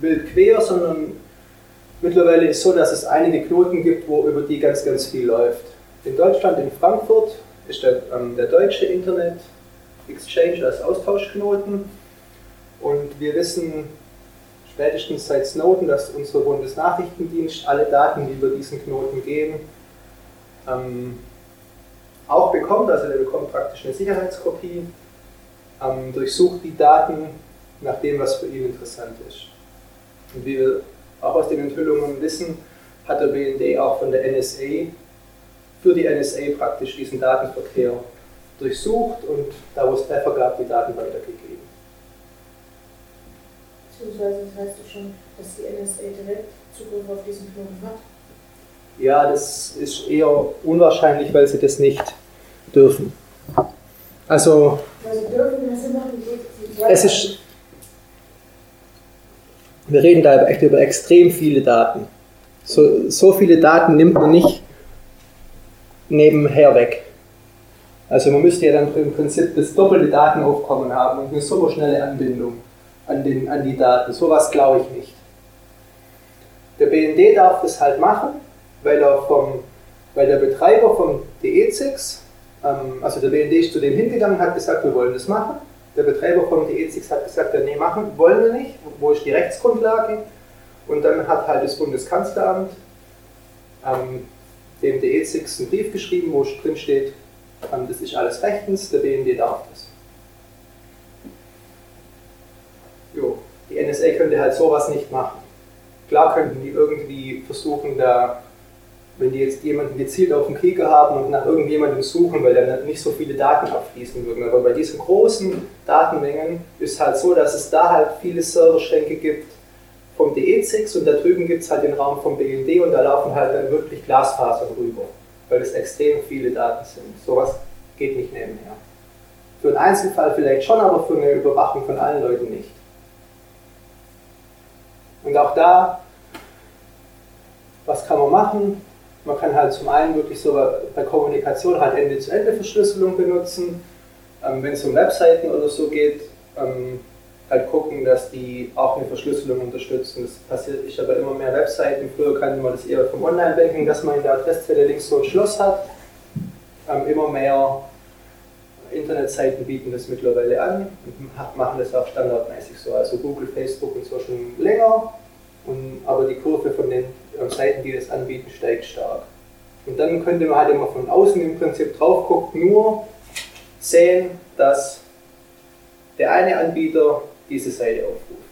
wild quer, sondern mittlerweile ist es so, dass es einige Knoten gibt, wo über die ganz, ganz viel läuft. In Deutschland, in Frankfurt, ist der, ähm, der deutsche Internet Exchange als Austauschknoten und wir wissen spätestens seit Snowden, dass unser Bundesnachrichtendienst alle Daten, die über diesen Knoten gehen, ähm, auch bekommt. Also der bekommt praktisch eine Sicherheitskopie, ähm, durchsucht die Daten nach dem, was für ihn interessant ist. Und wie wir auch aus den Enthüllungen wissen, hat der BND auch von der NSA für die NSA praktisch diesen Datenverkehr durchsucht und da, wo es Treffer gab, die Daten weitergegeben. Beziehungsweise das heißt doch schon, dass die NSA direkt Zugriff auf diesen Knoten hat. Ja, das ist eher unwahrscheinlich, weil sie das nicht dürfen. Also, es ist, wir reden da echt über extrem viele Daten. So, so viele Daten nimmt man nicht nebenher weg. Also man müsste ja dann im Prinzip das doppelte Datenaufkommen haben und eine super schnelle Anbindung an, den, an die Daten. Sowas glaube ich nicht. Der BND darf das halt machen, weil, er vom, weil der Betreiber vom DE6, ähm, also der BND ist zu dem hingegangen hat gesagt, wir wollen das machen. Der Betreiber vom DE6 hat gesagt, ja, nee, machen wollen wir nicht. Wo ist die Rechtsgrundlage? Und dann hat halt das Bundeskanzleramt ähm, dem DE6 einen Brief geschrieben, wo drin steht, ähm, das ist alles rechtens, der BND darf das. Jo, die NSA könnte halt sowas nicht machen. Klar könnten die irgendwie versuchen, da, wenn die jetzt jemanden gezielt auf dem Kieker haben und nach irgendjemandem suchen, weil dann nicht so viele Daten abfließen würden. Aber bei diesen großen Datenmengen ist halt so, dass es da halt viele Serverschränke gibt vom DE6 und da drüben gibt es halt den Raum vom BND und da laufen halt dann wirklich Glasfasern rüber, weil es extrem viele Daten sind. Sowas geht nicht nebenher. Für einen Einzelfall vielleicht schon, aber für eine Überwachung von allen Leuten nicht. Und auch da, was kann man machen? Man kann halt zum einen wirklich so bei Kommunikation halt Ende-zu-Ende-Verschlüsselung benutzen. Ähm, Wenn es um Webseiten oder so geht, ähm, halt gucken, dass die auch eine Verschlüsselung unterstützen. Das passiert ich aber immer mehr Webseiten. Früher kannte man das eher vom Online-Banking, dass man in der Adresszeile links so ein Schloss hat. Ähm, immer mehr Internetseiten bieten das mittlerweile an und machen das auch standardmäßig so. Also Google, Facebook und so schon länger. Und, aber die Kurve von den Seiten, die das anbieten, steigt stark. Und dann könnte man halt immer von außen im Prinzip drauf gucken, nur sehen, dass der eine Anbieter diese Seite aufruft.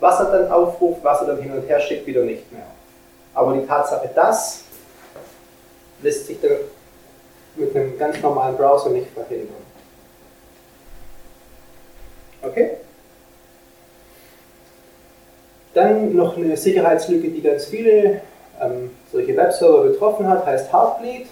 Was er dann aufruft, was er dann hin und her schickt, wieder nicht mehr. Aber die Tatsache, dass lässt sich dann mit einem ganz normalen Browser nicht verhindern. Okay? Dann noch eine Sicherheitslücke, die ganz viele ähm, solche Webserver betroffen hat, heißt Heartbleed.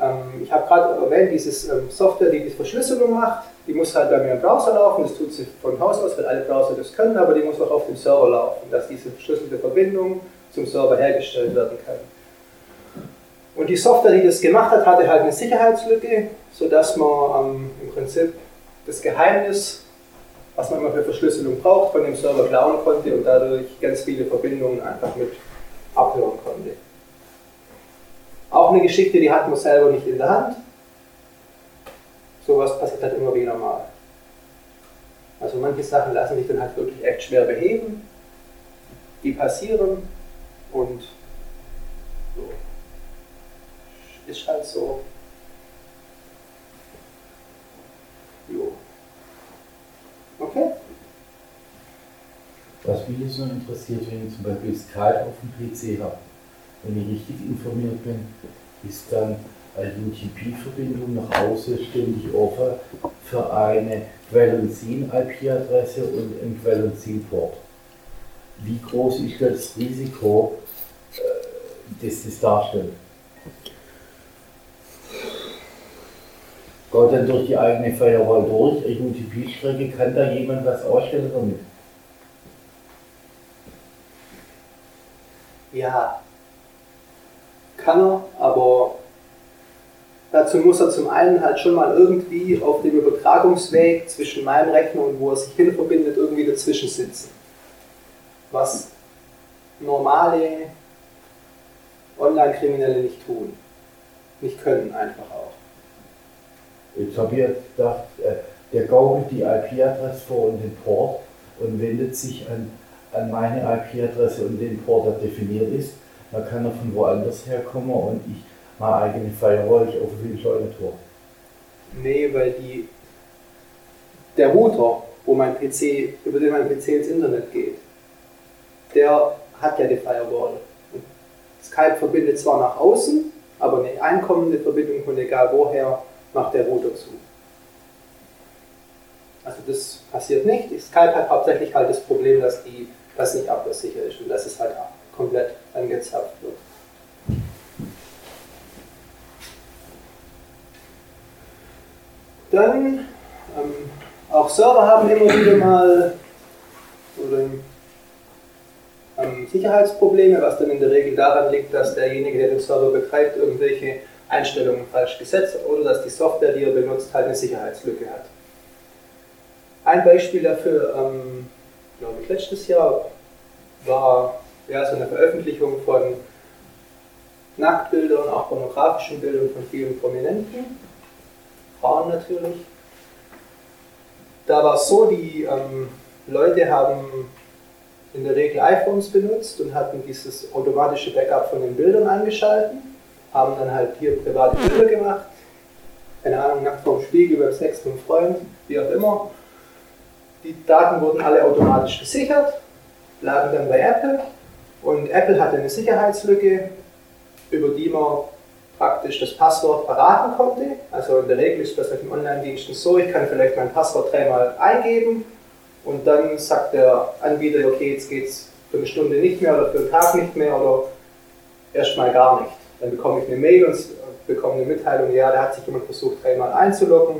Ähm, ich habe gerade erwähnt, diese ähm, Software, die die Verschlüsselung macht, die muss halt bei mir im Browser laufen. Das tut sie von Haus aus, weil alle Browser das können, aber die muss auch auf dem Server laufen, dass diese verschlüsselte Verbindung zum Server hergestellt werden kann. Und die Software, die das gemacht hat, hatte halt eine Sicherheitslücke, sodass man ähm, im Prinzip das Geheimnis was man immer für Verschlüsselung braucht, von dem Server klauen konnte und dadurch ganz viele Verbindungen einfach mit abhören konnte. Auch eine Geschichte, die hat man selber nicht in der Hand. Sowas passiert halt immer wieder mal. Also manche Sachen lassen sich dann halt wirklich echt schwer beheben. Die passieren und so. Ist halt so. Jo. Okay. Was mich jetzt noch interessiert, wenn ich zum Beispiel Skype auf dem PC habe, wenn ich richtig informiert bin, ist dann eine UTP-Verbindung nach außen ständig offen für eine Quellenzin-IP-Adresse und einen Quellenzin-Port. Wie groß ist das Risiko, äh, das das darstellt? Geht dann durch die eigene Firewall durch, eine UTP-Strecke, kann da jemand was ausstellen damit? Ja, kann er, aber dazu muss er zum einen halt schon mal irgendwie auf dem Übertragungsweg zwischen meinem Rechner und wo er sich hin verbindet, irgendwie dazwischen sitzen. Was normale Online-Kriminelle nicht tun. Nicht können einfach auch. Jetzt habe ich jetzt gedacht, äh, der gaukelt die IP-Adresse vor und den Port und wendet sich an, an meine IP-Adresse und den Port, der definiert ist. Dann kann er von woanders herkommen und ich meine eigene Firewall, ich auf ein Scheunentor. Nee, weil die, der Router, wo mein PC, über den mein PC ins Internet geht, der hat ja die Firewall. Skype verbindet zwar nach außen, aber eine einkommende Verbindung von egal woher macht der Router zu. Also das passiert nicht. Skype hat hauptsächlich halt das Problem, dass die das nicht abhörsicher ist und dass es halt komplett angezapft wird. Dann, ähm, auch Server haben immer wieder mal oder, ähm, Sicherheitsprobleme, was dann in der Regel daran liegt, dass derjenige, der den Server betreibt, irgendwelche Einstellungen falsch gesetzt oder dass die Software, die er benutzt, halt eine Sicherheitslücke hat. Ein Beispiel dafür, ähm, glaube ich, letztes Jahr war ja, so eine Veröffentlichung von Nacktbildern, auch pornografischen Bildern von vielen Prominenten, Frauen natürlich. Da war es so, die ähm, Leute haben in der Regel iPhones benutzt und hatten dieses automatische Backup von den Bildern angeschalten haben dann halt hier private Bilder gemacht, keine Ahnung, nackt vorm Spiegel, beim Sex mit einem Freund, wie auch immer. Die Daten wurden alle automatisch gesichert, lagen dann bei Apple und Apple hatte eine Sicherheitslücke, über die man praktisch das Passwort verraten konnte. Also in der Regel ist das mit den Online-Diensten so, ich kann vielleicht mein Passwort dreimal eingeben und dann sagt der Anbieter, okay, jetzt geht es für eine Stunde nicht mehr oder für einen Tag nicht mehr oder erstmal gar nicht. Dann bekomme ich eine Mail und bekomme eine Mitteilung, ja, da hat sich jemand versucht, dreimal einzuloggen,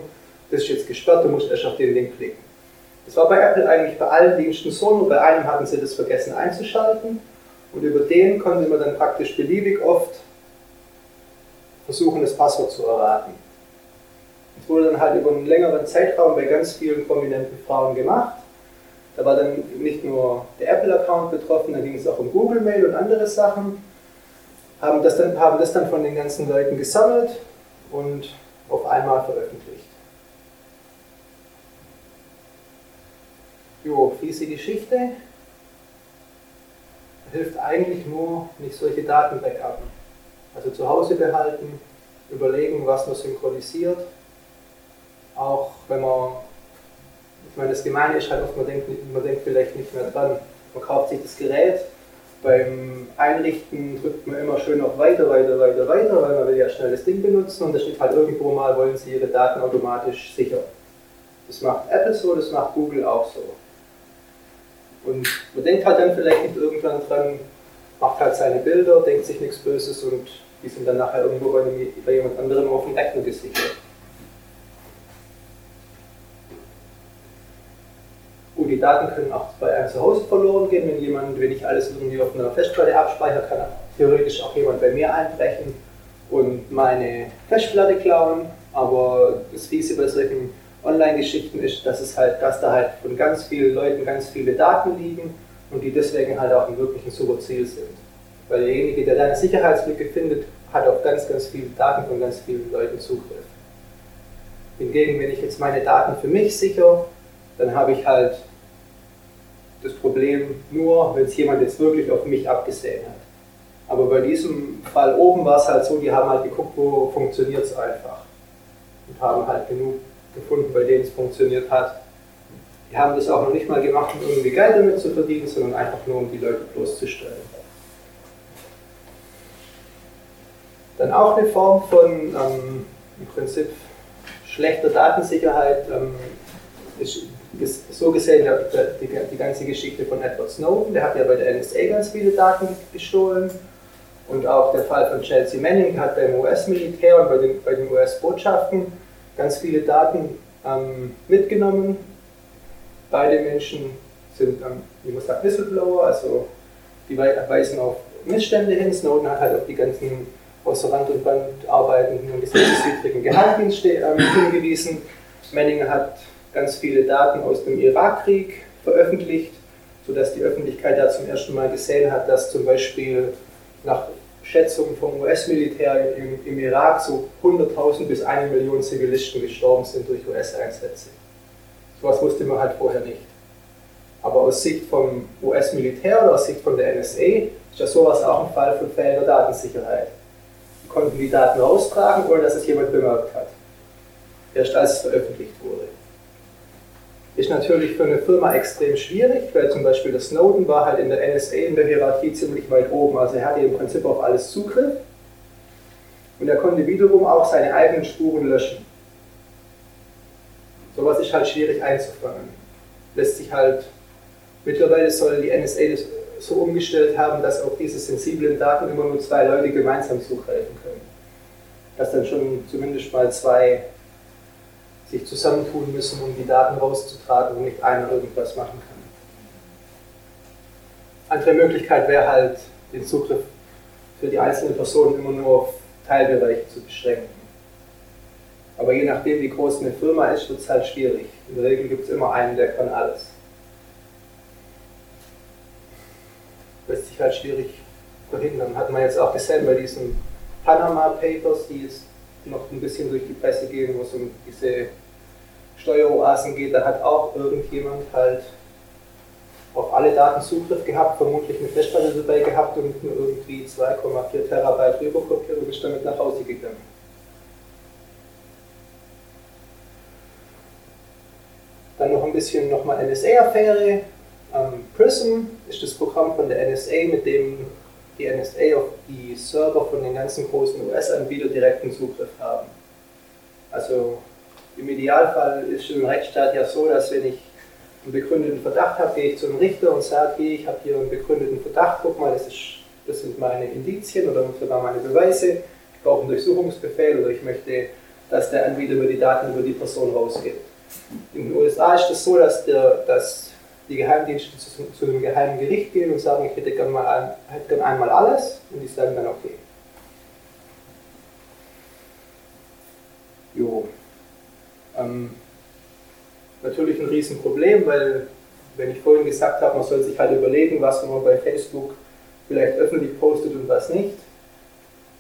das ist jetzt gesperrt, du musst erst auf den Link klicken. Das war bei Apple eigentlich bei allen Diensten so, nur bei einem hatten sie das vergessen einzuschalten Und über den konnte man dann praktisch beliebig oft versuchen, das Passwort zu erraten. Das wurde dann halt über einen längeren Zeitraum bei ganz vielen prominenten Frauen gemacht. Da war dann nicht nur der Apple-Account betroffen, da ging es auch um Google Mail und andere Sachen. Haben das, dann, haben das dann von den ganzen Leuten gesammelt und auf einmal veröffentlicht. Jo, fiese Geschichte. Hilft eigentlich nur, nicht solche Daten backuppen. Also zu Hause behalten, überlegen, was man synchronisiert. Auch wenn man, ich meine, das Gemeine ist halt oft, man denkt, man denkt vielleicht nicht mehr dran. Man kauft sich das Gerät, beim Einrichten drückt man immer schön auf weiter, weiter, weiter, weiter, weil man will ja schnell das Ding benutzen und da steht halt irgendwo mal, wollen Sie Ihre Daten automatisch sichern. Das macht Apple so, das macht Google auch so. Und man denkt halt dann vielleicht nicht irgendwann dran, macht halt seine Bilder, denkt sich nichts Böses und die sind dann nachher irgendwo bei, bei jemand anderem auf dem Rechner gesichert. Gut, die Daten können auch bei einem zu Hause verloren gehen, wenn jemand, wenn ich alles irgendwie auf einer Festplatte abspeichere, kann theoretisch auch jemand bei mir einbrechen und meine Festplatte klauen. Aber das Fiese bei solchen Online-Geschichten ist, dass es halt, dass da halt von ganz vielen Leuten ganz viele Daten liegen und die deswegen halt auch ein wirklichen super Ziel sind. Weil derjenige, der deine Sicherheitslücke findet, hat auf ganz, ganz viele Daten von ganz vielen Leuten Zugriff. Hingegen, wenn ich jetzt meine Daten für mich sichere, dann habe ich halt das Problem nur, wenn es jemand jetzt wirklich auf mich abgesehen hat. Aber bei diesem Fall oben war es halt so, die haben halt geguckt, wo funktioniert es einfach. Und haben halt genug gefunden, bei denen es funktioniert hat. Die haben das auch noch nicht mal gemacht, um irgendwie Geld damit zu verdienen, sondern einfach nur, um die Leute bloßzustellen. Dann auch eine Form von ähm, im Prinzip schlechter Datensicherheit ähm, ist, so gesehen der, der, die, die, ganze Geschichte von Edward Snowden. Der hat ja bei der NSA ganz viele Daten gestohlen. Und auch der Fall von Chelsea Manning hat beim US-Militär und bei den, bei den US-Botschaften ganz viele Daten ähm, mitgenommen. Beide Menschen sind, ähm, wie man sagt, Whistleblower, also die weisen auf Missstände hin. Snowden hat halt auf die ganzen außer Rand und Band arbeitenden und gesetzeswidrigen Geheimdienst ähm, hingewiesen. Manning hat ganz viele Daten aus dem Irakkrieg veröffentlicht, sodass die Öffentlichkeit da zum ersten Mal gesehen hat, dass zum Beispiel nach Schätzungen vom US-Militär im, im, Irak so 100.000 bis 1 Million Zivilisten gestorben sind durch US-Einsätze. Sowas wusste man halt vorher nicht. Aber aus Sicht vom US-Militär oder aus Sicht von der NSA ist ja sowas auch ein Fall von fehlender Datensicherheit. Die konnten die Daten raustragen, ohne dass es jemand bemerkt hat. Erst als es veröffentlicht wurde. Ist natürlich für eine Firma extrem schwierig, weil zum Beispiel der Snowden war halt in der NSA in der Hierarchie ziemlich weit oben. Also er hatte im Prinzip auf alles Zugriff. Und er konnte wiederum auch seine eigenen Spuren löschen. Sowas ist halt schwierig einzufangen. Lässt sich halt, mittlerweile soll die NSA das so umgestellt haben, dass auf diese sensiblen Daten immer nur zwei Leute gemeinsam zugreifen können. Dass dann schon zumindest mal zwei sich zusammentun müssen, um die Daten rauszutragen und nicht einer irgendwas machen kann. Andere Möglichkeit wäre halt, den Zugriff für die einzelnen Personen immer nur auf Teilbereiche zu beschränken. Aber je nachdem, wie groß eine Firma ist, wird es halt schwierig. In der Regel gibt es immer einen, der kann alles. Lässt sich halt schwierig verhindern. Hat man jetzt auch gesehen bei diesen Panama Papers, die jetzt noch ein bisschen durch die Presse gehen, wo es um diese Steueroasen geht, da hat auch irgendjemand halt auf alle Daten Zugriff gehabt, vermutlich eine Festplatte dabei gehabt und nur irgendwie 2,4 Terabyte rüberkopiert und ist damit nach Hause gegangen. Dann noch ein bisschen nochmal NSA-Affäre. Ähm, Prism ist das Programm von der NSA, mit dem die NSA auf die Server von den ganzen großen US-Anbietern direkten Zugriff haben. Also im Idealfall ist im Rechtsstaat ja so, dass wenn ich einen begründeten Verdacht habe, gehe ich zu einem Richter und sage, hey, ich habe hier einen begründeten Verdacht, guck mal, das, ist, das sind meine Indizien oder sogar meine Beweise, ich brauche einen Durchsuchungsbefehl oder ich möchte, dass der Anbieter über die Daten über die Person rausgeht. In den USA ist es das so, dass, der, dass die Geheimdienste zu, zu einem geheimen Gericht gehen und sagen, ich hätte gern, mal ein, hätte gern einmal alles und die sagen dann okay. Jo. Ähm, natürlich ein Riesenproblem, weil, wenn ich vorhin gesagt habe, man soll sich halt überlegen, was man bei Facebook vielleicht öffentlich postet und was nicht,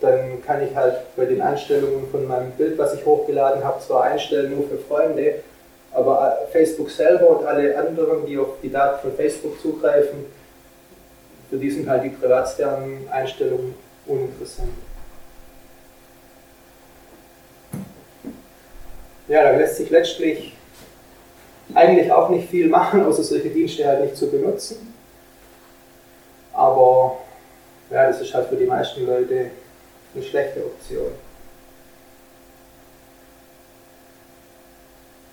dann kann ich halt bei den Einstellungen von meinem Bild, was ich hochgeladen habe, zwar einstellen nur für Freunde, aber Facebook selber und alle anderen, die auf die Daten von Facebook zugreifen, für die sind halt die Privatsphären-Einstellungen uninteressant. Ja, da lässt sich letztlich eigentlich auch nicht viel machen, außer solche Dienste halt nicht zu benutzen. Aber ja, das ist halt für die meisten Leute eine schlechte Option.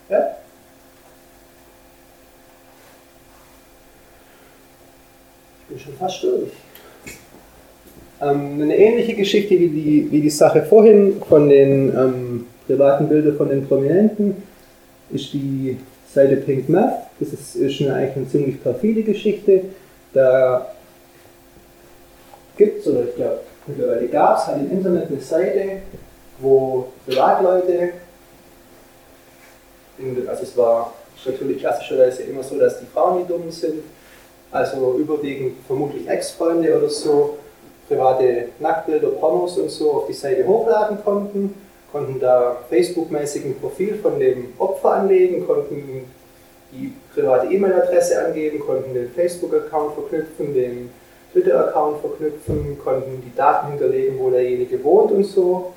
Ja? Ich bin schon fast durch. Ähm, eine ähnliche Geschichte wie die, wie die Sache vorhin von den ähm, privaten Bildern von den Prominenten ist die Seite Pink Math. Das ist, ist eine, eigentlich eine ziemlich perfide Geschichte. Da gibt es, oder ich glaube, mittlerweile gab es halt im Internet eine Seite, wo Privatleute, also es war natürlich klassischerweise immer so, dass die Frauen die Dummen sind, also überwiegend vermutlich Ex-Freunde oder so, private Nacktbilder, Pornos und so auf die Seite hochladen konnten, konnten da Facebook-mäßig ein Profil von dem Opfer anlegen, konnten die private E-Mail-Adresse angeben, konnten den Facebook-Account verknüpfen, den Twitter-Account verknüpfen, konnten die Daten hinterlegen, wo derjenige wohnt und so.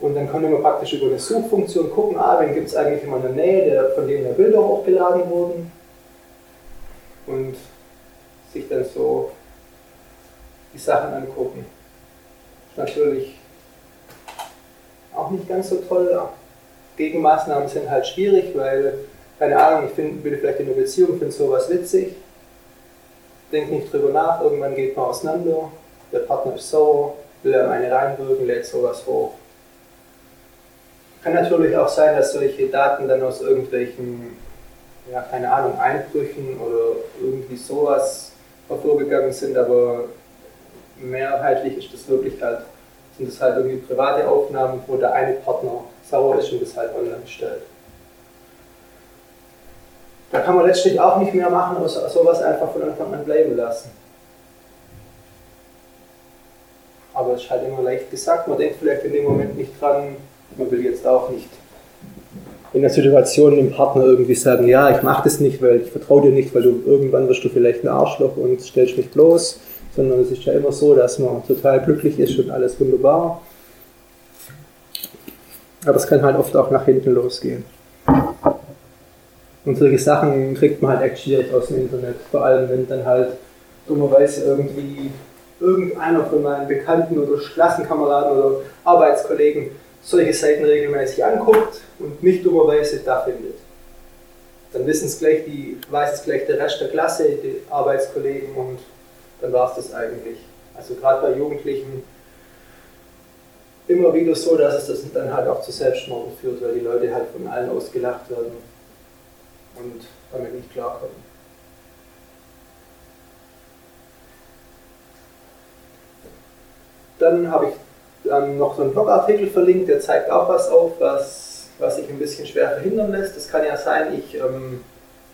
Und dann konnte man praktisch über eine Suchfunktion gucken, ah, wen gibt es eigentlich in meiner Nähe, der, von dem ja Bilder hochgeladen wurden. Und sich dann so die Sachen angucken. Ist natürlich auch nicht ganz so toll. Gegenmaßnahmen sind halt schwierig, weil, keine Ahnung, ich find, bin vielleicht in einer Beziehung, finde sowas witzig denkt nicht drüber nach, irgendwann geht man auseinander, der Partner ist sauer, will er eine reinwirken, lädt sowas hoch. Kann natürlich auch sein, dass solche Daten dann aus irgendwelchen, ja, keine Ahnung, Einbrüchen oder irgendwie sowas hervorgegangen sind, aber mehrheitlich ist das wirklich halt, sind das halt irgendwie private Aufnahmen, wo der eine Partner sauer ist und das halt online stellt. Da kann man letztlich auch nicht mehr machen, außer sowas einfach von Anfang an bleiben lassen. Aber es ist halt immer leicht gesagt, man denkt vielleicht in dem Moment nicht dran, man will jetzt auch nicht in der Situation dem Partner irgendwie sagen, ja, ich mache das nicht, weil ich vertraue dir nicht, weil du irgendwann wirst du vielleicht ein Arschloch und stellst mich bloß, sondern es ist ja immer so, dass man total glücklich ist und alles wunderbar. Aber es kann halt oft auch nach hinten losgehen. Und solche Sachen kriegt man halt echt schwierig aus dem Internet. Vor allem, wenn dann halt dummerweise irgendwie irgendeiner von meinen Bekannten oder Klassenkameraden oder Arbeitskollegen solche Seiten regelmäßig anguckt und mich dummerweise da findet. Dann wissen es gleich die, weiß es gleich der Rest der Klasse, die Arbeitskollegen und dann war es das eigentlich. Also gerade bei Jugendlichen immer wieder so, dass es das dann halt auch zu Selbstmorden führt, weil die Leute halt von allen ausgelacht werden und damit nicht klarkommen. Dann habe ich ähm, noch so einen Blogartikel verlinkt, der zeigt auch was auf, was, was sich ein bisschen schwer verhindern lässt. Das kann ja sein, ich ähm,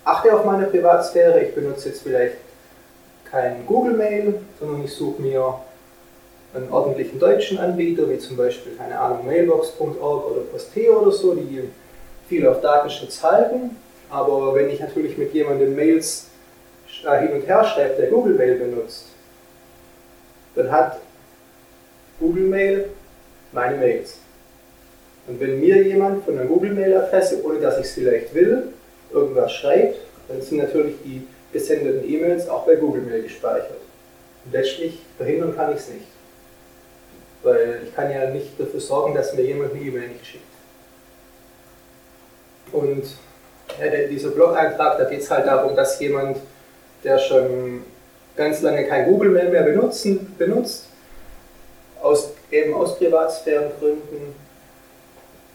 achte auf meine Privatsphäre, ich benutze jetzt vielleicht kein Google Mail, sondern ich suche mir einen ordentlichen deutschen Anbieter, wie zum Beispiel, keine Ahnung, mailbox.org oder Posteo oder so, die viel auf Datenschutz halten aber wenn ich natürlich mit jemandem Mails äh, hin und her schreibe, der Google Mail benutzt, dann hat Google Mail meine Mails. Und wenn mir jemand von einer Google Mail Adresse, ohne dass ich es vielleicht will, irgendwas schreibt, dann sind natürlich die gesendeten E-Mails auch bei Google Mail gespeichert. Und letztlich verhindern kann ich es nicht. Weil ich kann ja nicht dafür sorgen, dass mir jemand eine E-Mail nicht schickt. Und ja, dieser Blog-Eintrag, da geht es halt darum, dass jemand, der schon ganz lange kein Google Mail mehr benutzen, benutzt, aus, eben aus Privatsphärengründen,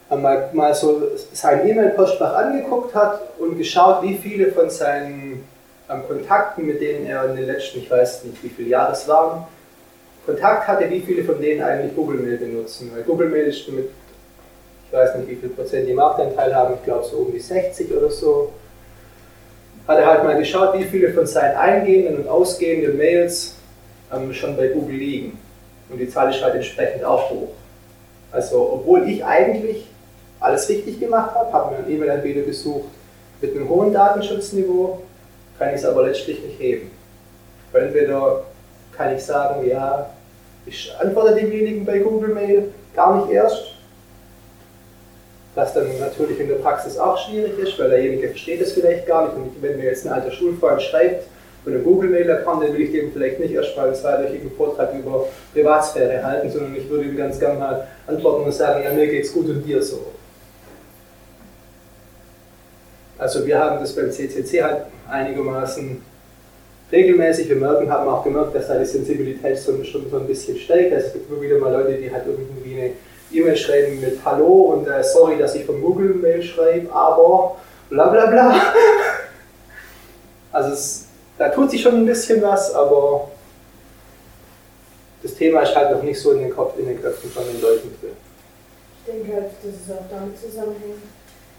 mal, mal so sein E-Mail-Postfach angeguckt hat und geschaut, wie viele von seinen an Kontakten, mit denen er in den letzten, ich weiß nicht wie viele Jahre es waren, Kontakt hatte, wie viele von denen eigentlich Google Mail benutzen. Weil Google Mail ist mit, ich weiß nicht wie viel Prozent die Marktanteil haben, ich glaube so um die 60 oder so. Hat er halt mal geschaut, wie viele von seinen eingehenden und ausgehenden Mails ähm, schon bei Google liegen. Und die Zahl ist halt entsprechend auch hoch. Also, obwohl ich eigentlich alles richtig gemacht habe, habe mir einen E-Mail-Anbieter gesucht mit einem hohen Datenschutzniveau, kann ich es aber letztlich nicht heben. Weil entweder kann ich sagen, ja, ich antworte demjenigen bei Google Mail gar nicht erst, was dann natürlich in der Praxis auch schwierig ist, weil derjenige versteht es vielleicht gar nicht. Und wenn mir jetzt ein alter Schulfreund schreibt von einem Google Mail-Account, dann will ich dem vielleicht nicht erst mal einen zweiwöchigen Vortrag über Privatsphäre halten, sondern ich würde ihm ganz gerne mal antworten und sagen, ja, mir geht's gut und dir so. Also wir haben das beim CCC halt einigermaßen regelmäßig. Wir merken, haben auch gemerkt, dass da die Sensibilität schon, schon so ein bisschen steigt. Es gibt immer wieder mal Leute, die halt irgendwie eine E-Mail schreiben mit Hallo und äh, sorry, dass ich von Google Mail schreibe, aber bla bla bla. Also es, da tut sich schon ein bisschen was, aber das Thema ist halt noch nicht so in den, Kopf, in den Köpfen von den Leuten drin. Ich denke halt, dass es auch damit zusammenhängt,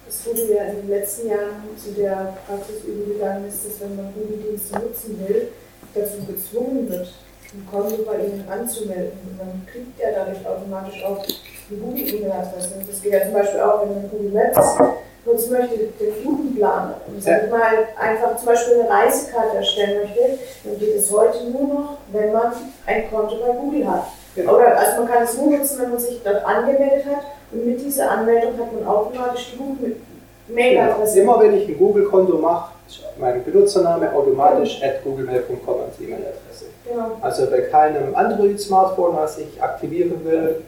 dass Google ja in den letzten Jahren zu der Praxis übergegangen ist, dass wenn man Google-Dienste nutzen will, dazu gezwungen wird, ein Konto bei ihnen anzumelden. Und dann kriegt er dadurch automatisch auch eine Google-E-Mail-Adresse. Das geht ja zum Beispiel auch, wenn man Google Maps nutzen möchte, den Routenplaner. Und sag ich mal, einfach zum Beispiel eine Reisekarte erstellen möchte, dann geht es heute nur noch, wenn man ein Konto bei Google hat. Genau. Oder also man kann es nur nutzen, wenn man sich dort angemeldet hat und mit dieser Anmeldung hat man automatisch die Google-Mail-Adresse. Genau. Immer wenn ich ein Google-Konto mache, mein Benutzername automatisch genau. at googlemail.com als E-Mail-Adresse. Genau. Also bei keinem Android-Smartphone, was ich aktivieren will,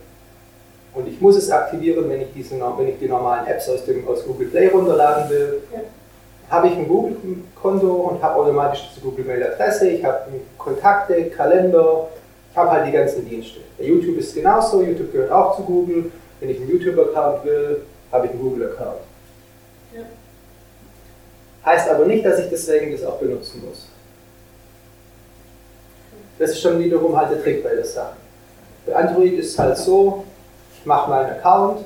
und ich muss es aktivieren, wenn ich, diese, wenn ich die normalen Apps aus, dem, aus Google Play runterladen will, ja. habe ich ein Google-Konto und habe automatisch diese Google-Mail-Adresse, ich habe Kontakte, Kalender, ich habe halt die ganzen Dienste. Bei YouTube ist es genauso, YouTube gehört auch zu Google. Wenn ich einen YouTube-Account will, habe ich einen Google-Account. Ja. Heißt aber nicht, dass ich deswegen das auch benutzen muss. Das ist schon wiederum halt der Trick bei der Sache. Bei Android ist es halt so, mache meinen Account,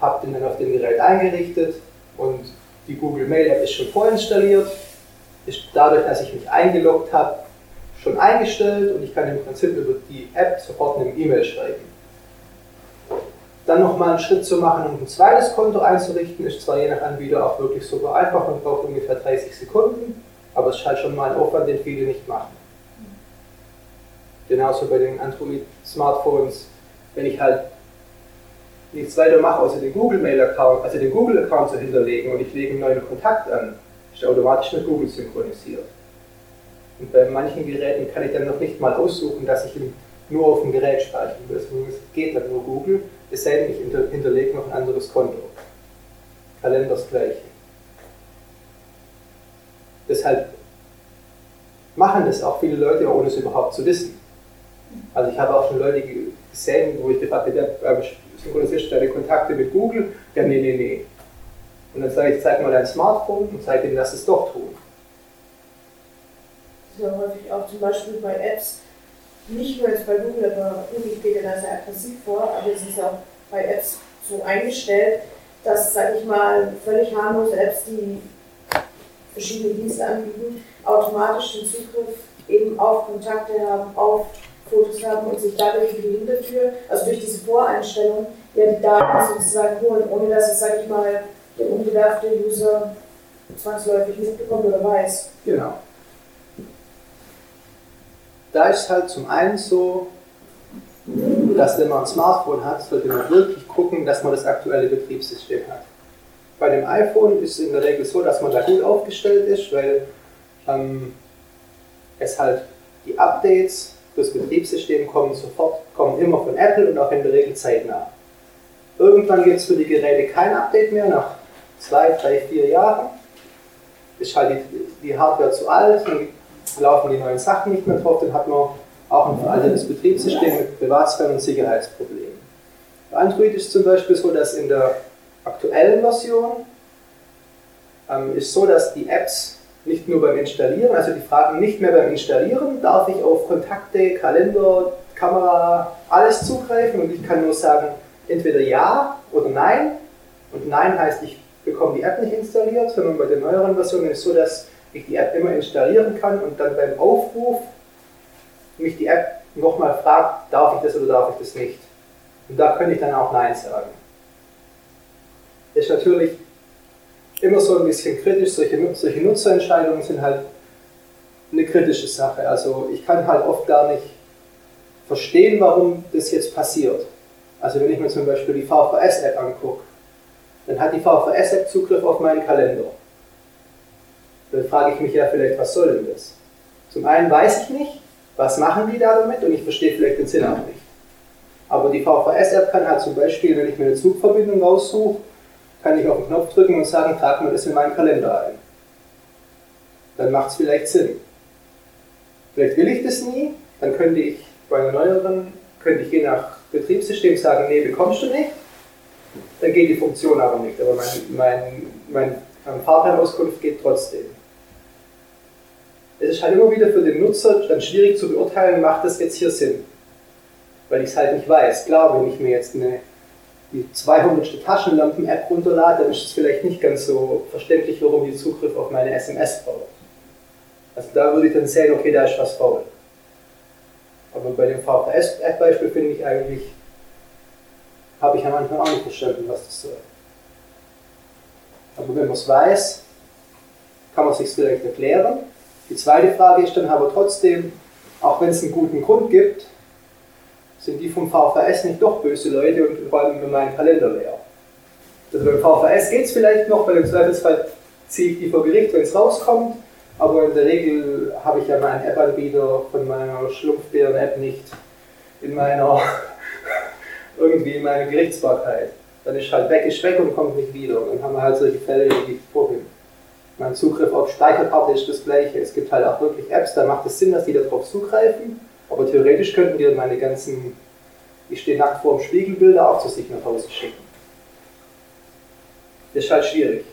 habe den dann auf dem Gerät eingerichtet und die Google Mail App ist schon vorinstalliert. Ist dadurch, dass ich mich eingeloggt habe, schon eingestellt und ich kann im Prinzip über die App sofort eine E-Mail schreiben. Dann nochmal einen Schritt zu machen, um ein zweites Konto einzurichten, ist zwar je nach Anbieter auch wirklich super einfach und braucht ungefähr 30 Sekunden, aber es ist halt schon mal ein Aufwand, den viele nicht machen. Genauso bei den Android-Smartphones, wenn ich halt nichts weiter mache, außer den Google-Mail-Account, also den Google-Account zu hinterlegen und ich lege einen neuen Kontakt an, ist der automatisch mit Google synchronisiert. Und bei manchen Geräten kann ich dann noch nicht mal aussuchen, dass ich nur auf dem Gerät speichern will. Das geht dann nur Google, es sei denn, ich hinterlege noch ein anderes Konto. Kalender das. Deshalb machen das auch viele Leute, ohne es überhaupt zu wissen. Also ich habe auch schon Leute gesehen, wo ich gefragt habe, synchronisierst du deine Kontakte mit Google? Ja, nee, nee, nee. Und dann sage ich, zeig mal dein Smartphone und zeige ihnen, dass es doch tun ja häufig auch zum Beispiel bei Apps, nicht nur jetzt bei Google, aber Google geht ja da sehr aggressiv vor, aber es ist auch bei Apps so eingestellt, dass, sage ich mal, völlig harmlose Apps, die verschiedene Dienste anbieten, automatisch den Zugriff eben auf Kontakte haben, auf Fotos haben und sich dadurch über die Hintertür, also durch diese Voreinstellung, ja die Daten sozusagen holen, ohne dass es, sage ich mal, der unbedarfte User zwangsläufig mitbekommt oder weiß. Genau da ist halt zum einen so, dass wenn man ein Smartphone hat, sollte man wirklich gucken, dass man das aktuelle Betriebssystem hat. Bei dem iPhone ist es in der Regel so, dass man da gut aufgestellt ist, weil ähm, es halt die Updates fürs Betriebssystem kommen sofort, kommen immer von Apple und auch in der Regel zeitnah. Irgendwann gibt es für die Geräte kein Update mehr, nach zwei, drei, vier Jahren. Ist halt die, die Hardware zu alt, dann laufen die neuen Sachen nicht mehr drauf, dann hat man auch ein veraltetes Betriebssystem mit Privatsphäre und Sicherheitsproblemen. Bei Android ist zum Beispiel so, dass in der aktuellen Version ähm, ist so, dass die Apps nicht nur beim Installieren, also die fragen nicht mehr beim Installieren, darf ich auf Kontakte, Kalender, Kamera, alles zugreifen und ich kann nur sagen, entweder ja oder nein. Und nein heißt, ich bekomme die App nicht installiert, sondern bei den neueren Versionen ist es so, dass ich die App immer installieren kann und dann beim Aufruf mich die App nochmal fragt, darf ich das oder darf ich das nicht. Und da könnte ich dann auch Nein sagen. Ist natürlich immer so ein bisschen kritisch, solche, solche Nutzerentscheidungen sind halt eine kritische Sache. Also ich kann halt oft gar nicht verstehen, warum das jetzt passiert. Also wenn ich mir zum Beispiel die VVS-App angucke, dann hat die VVS-App Zugriff auf meinen Kalender. Dann frage ich mich ja vielleicht, was soll denn das? Zum einen weiß ich nicht, was machen die da damit und ich verstehe vielleicht den Sinn auch nicht. Aber die VVS-App kann halt zum Beispiel, wenn ich mir eine Zugverbindung raussuche, kann ich auf den Knopf drücken und sagen, trag mir das in meinen Kalender ein. Dann macht es vielleicht Sinn. Vielleicht will ich das nie, dann könnte ich bei einer neueren, könnte ich je nach Betriebssystem sagen, nee, bekommst du nicht. Dann geht die Funktion aber nicht, aber mein, mein, mein, Fahrplanauskunft geht trotzdem. Es ist halt immer wieder für den Nutzer dann schwierig zu beurteilen, macht das jetzt hier Sinn? Weil ich es halt nicht weiß. Klar, wenn ich mir jetzt eine die 200. Taschenlampen-App runterlade, dann ist es vielleicht nicht ganz so verständlich, warum die Zugriff auf meine SMS braucht. Also da würde ich dann sehen, okay, da ist was faul. Aber bei dem VVS-App-Beispiel finde ich eigentlich, habe ich am Anfang auch nicht verstanden, was das soll. Aber wenn man es weiß, kann man es sich vielleicht erklären. Die zweite Frage ist dann aber trotzdem, auch wenn es einen guten Grund gibt, sind die vom VVS nicht doch böse Leute und räumen mir meinen Kalender leer. Also beim VVS geht es vielleicht noch, weil im Zweifelsfall ziehe ich die vor Gericht, wenn es rauskommt, aber in der Regel habe ich ja meinen App-Anbieter von meiner Schlumpfbären-App nicht in meiner irgendwie in meiner Gerichtsbarkeit. Dann ist halt weg, ist weg und kommt nicht wieder. Und dann haben wir halt solche Fälle wie vorhin. Mein Zugriff auf Speicherkarte ist das gleiche. Es gibt halt auch wirklich Apps, da macht es Sinn, dass die darauf zugreifen. Aber theoretisch könnten die meine ganzen, ich stehe nackt vor dem Spiegelbilder auch zu sich nach Hause schicken. Das ist halt schwierig.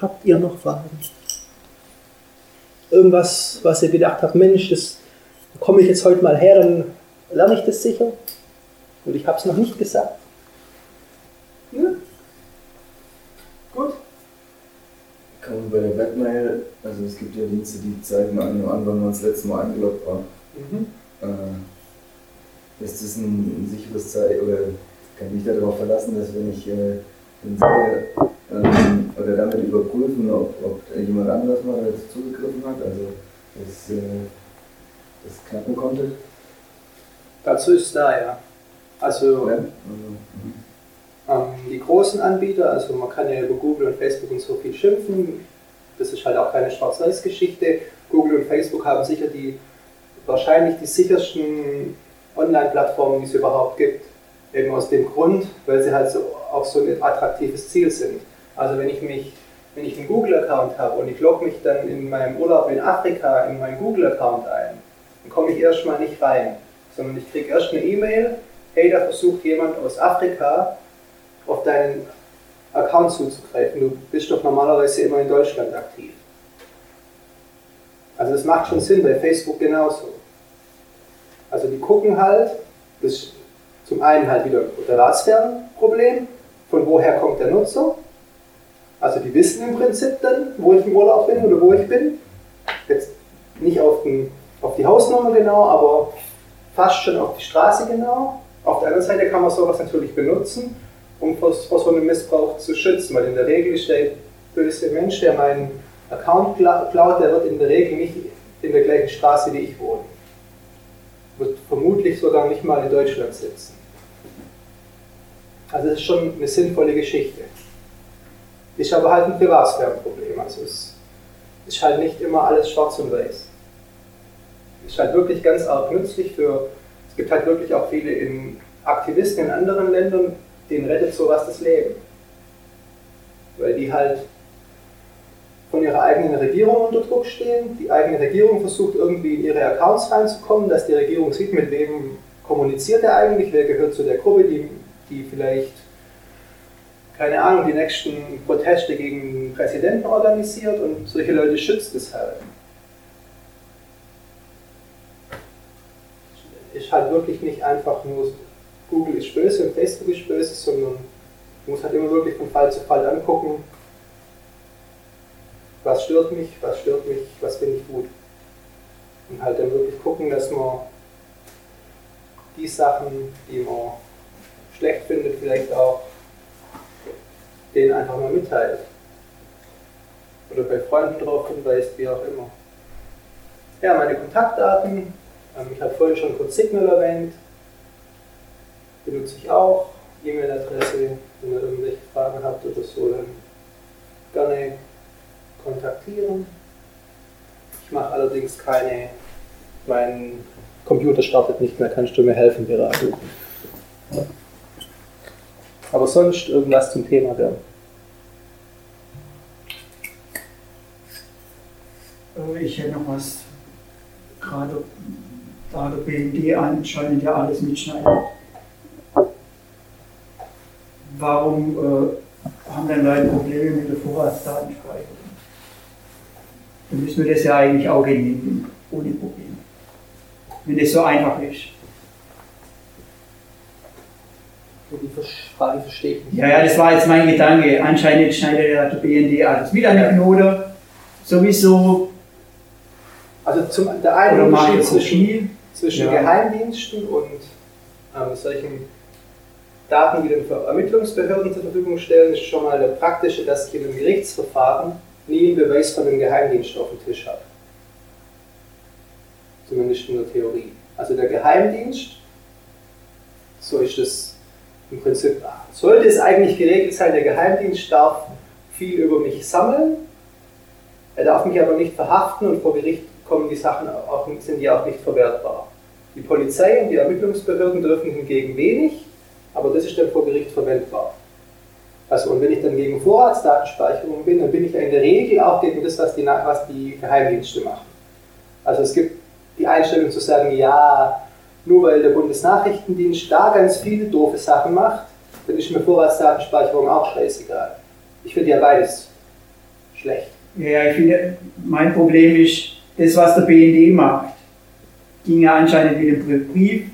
Habt ihr noch Fragen? Irgendwas, was ihr gedacht habt, Mensch, das komme ich jetzt heute mal her, dann lerne ich das sicher. Und ich habe es noch nicht gesagt. Ja? Gut. Kann man bei der Webmail, also es gibt ja Dienste, die zeigen einem an, wann man das letzte Mal eingeloggt war. Mhm. Äh, ist das ein, ein sicheres Zeichen oder kann ich mich darauf verlassen, dass wenn ich äh, sehe, ähm, oder damit überprüfen, ob, ob jemand anders mal jetzt zugegriffen hat, also das, äh, das knacken konnte? Dazu ist da, ja. Also, ja. Mhm. Ähm, die großen Anbieter, also man kann ja über Google und Facebook und so viel schimpfen, das ist halt auch keine Schwarz-Weiß-Geschichte. Google und Facebook haben sicher die wahrscheinlich die sichersten Online-Plattformen, die es überhaupt gibt. Eben aus dem Grund, weil sie halt so, auch so ein attraktives Ziel sind. Also wenn ich mich, wenn ich einen Google-Account habe und ich logge mich dann in meinem Urlaub in Afrika in meinen Google-Account ein, dann komme ich erstmal nicht rein, sondern ich kriege erst eine E-Mail, hey, da versucht jemand aus Afrika auf deinen Account zuzugreifen. Du bist doch normalerweise immer in Deutschland aktiv. Also das macht schon Sinn, bei Facebook genauso. Also die gucken halt, das ist zum einen halt wieder ein Privatsphärenproblem, von woher kommt der Nutzer. Also die wissen im Prinzip dann, wo ich im Urlaub bin oder wo ich bin. Jetzt nicht auf, den, auf die Hausnummer genau, aber fast schon auf die Straße genau. Auf der anderen Seite kann man sowas natürlich benutzen, um vor, so einem Missbrauch zu schützen, weil in der Regel ist der böse Mensch, der meinen Account klaut, der wird in der Regel nicht in der gleichen Straße wie ich wohne. Wird vermutlich sogar nicht mal in Deutschland sitzen. Also es ist schon eine sinnvolle Geschichte. Ist aber halt ein Privatsphärenproblem. Also es ist halt nicht immer alles schwarz und weiß. Ist halt wirklich ganz arg nützlich für, es gibt halt wirklich auch viele in Aktivisten in anderen Ländern, denen rettet sowas das Leben. Weil die halt von ihrer eigenen Regierung unter Druck stehen. Die eigene Regierung versucht irgendwie in ihre Accounts reinzukommen, dass die Regierung sieht, mit wem kommuniziert er eigentlich, wer gehört zu der Gruppe, die, die vielleicht, keine Ahnung, die nächsten Proteste gegen den Präsidenten organisiert und solche Leute schützt es halt. Ist halt wirklich nicht einfach nur Google ist böse und Facebook ist böse, sondern man muss halt immer wirklich von Fall zu Fall angucken, was stört mich, was stört mich, was finde ich gut. Und halt dann wirklich gucken, dass man die Sachen, die man schlecht findet, vielleicht auch denen einfach mal mitteilt. Oder bei Freunden darauf hinweist, wie auch immer. Ja, meine Kontaktdaten. Ähm, ich habe vorhin schon kurz Signal erwähnt. Benutze ich auch. E-Mail-Adresse, wenn ihr irgendwelche Fragen habt oder so, dann gerne kontaktieren. Ich mache allerdings keine, mein Computer startet nicht mehr, kannst du mir helfen, beraten. Aber sonst irgendwas zum Thema werden. Äh, ich hätte noch was, gerade da der BND anscheinend ja alles mitschneidet. Warum äh, haben denn Leute Probleme mit der Vorratsdatenspeicherung? Dann müssen wir das ja eigentlich auch genehmigen, ohne Probleme. Wenn das so einfach ist. Die Frage verstehe ich nicht. Ja, ja, das war jetzt mein Gedanke. Anscheinend schneidet ja der BND alles mit an der Knote. Sowieso. Also zum, der eine Unterschied zwischen, zwischen ja. Geheimdiensten und ähm, solchen Daten, dann für Ermittlungsbehörden zur Verfügung stellen, ist schon mal der praktische, dass ich in einem Gerichtsverfahren nie einen Beweis von einem Geheimdienst auf dem Tisch habe. Zumindest in der Theorie. Also der Geheimdienst, so ist es im Prinzip, sollte es eigentlich geregelt sein, der Geheimdienst darf viel über mich sammeln, er darf mich aber nicht verhaften und vor Gericht kommen die Sachen auch, sind die auch nicht verwertbar. Die Polizei und die Ermittlungsbehörden dürfen hingegen wenig, aber das ist dann vor Gericht verwendbar. Also und wenn ich dann gegen Vorratsdatenspeicherung bin, dann bin ich ja in der Regel auch gegen das, was die, was die Geheimdienste machen. Also es gibt die Einstellung zu sagen, ja, nur weil der Bundesnachrichtendienst da ganz viele doofe Sachen macht, dann ist mir Vorratsdatenspeicherung auch scheißegal. Ich finde ja beides schlecht. Ja, ich finde, mein Problem ist, das, was der BND macht, ging ja anscheinend mit dem Brief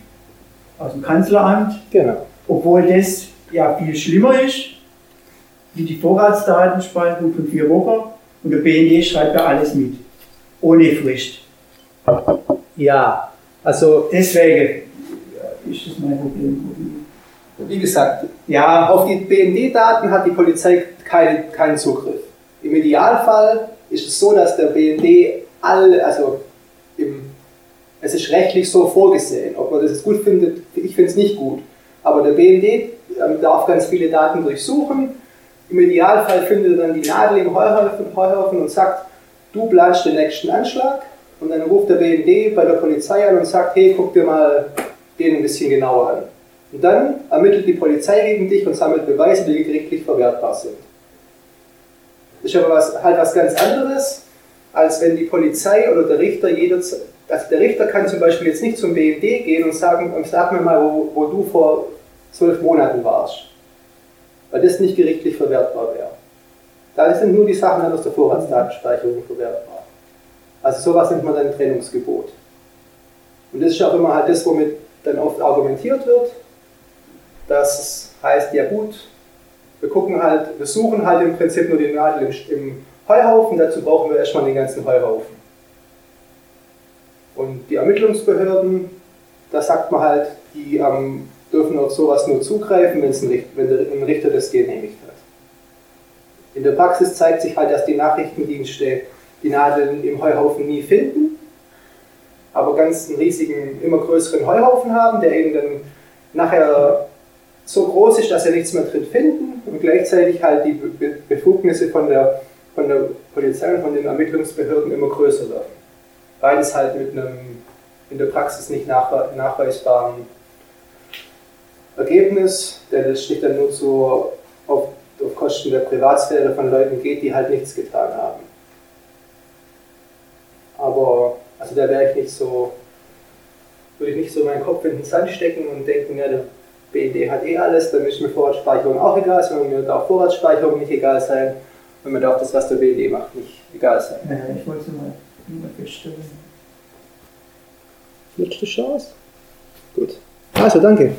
aus dem Kanzleramt. Genau. Obwohl das ja viel schlimmer ist, wie die Vorratsdatenspeicherung von vier Wochen. Und der BND schreibt ja alles mit. Ohne Frist. Ja, also deswegen ist das mein Problem. Wie gesagt, ja, auf die BND-Daten hat die Polizei keinen, keinen Zugriff. Im Idealfall ist es so, dass der BND alle, also im, es ist rechtlich so vorgesehen. Ob man das gut findet, ich finde es nicht gut. Aber der BND ähm, darf ganz viele Daten durchsuchen. Im Idealfall findet er dann die Nadel im Heuhaufen, und sagt, du planst den nächsten Anschlag und dann ruft der BND bei der Polizei an und sagt, hey, guck dir mal den ein bisschen genauer an. Und dann ermittelt die Polizei gegen dich und sammelt Beweise, die gerichtlich verwertbar sind. Das ist aber was, halt was ganz anderes, als wenn die Polizei oder der Richter jederzeit, also der Richter kann zum Beispiel jetzt nicht zum BND gehen und sagen, sag mir mal, wo, wo du vor zwölf Monaten warst. Weil das nicht gerichtlich verwertbar wäre. Da sind nur die Sachen aus der Vorratsdatenspeicherung verwertbar. Also sowas nennt man dann Trennungsgebot. Und das ist auch immer halt das, womit dann oft argumentiert wird. Das heißt, ja gut, wir gucken halt, wir suchen halt im Prinzip nur den Nadel im, Heuhaufen, dazu brauchen wir erstmal den ganzen Heuhaufen. Und die Ermittlungsbehörden, da sagt man halt, die ähm, dürfen auf sowas nur zugreifen, wenn, ein, wenn ein Richter das genehmigt hat. In der Praxis zeigt sich halt, dass die Nachrichtendienste die Nadeln im Heuhaufen nie finden, aber ganz einen riesigen, immer größeren Heuhaufen haben, der eben dann nachher so groß ist, dass sie nichts mehr drin finden und gleichzeitig halt die Befugnisse von der, von der Polizei und von den Ermittlungsbehörden immer größer werden. Beides halt mit einem in der Praxis nicht nachweisbaren Ergebnis, der letztlich dann nur so auf, auf Kosten der Privatsphäre von Leuten geht, die halt nichts getan haben. Aber also da wäre ich nicht so, würde ich nicht so meinen Kopf in den Sand stecken und denken, ja, der BND hat eh alles, dann ist mir Vorratsspeicherung auch egal sein, mir darf Vorratsspeicherung nicht egal sein und mir darf das, was der BND macht, nicht egal sein. Ja, ich wollte mal, mal feststellen. Letzte Chance. Gut. Also, danke.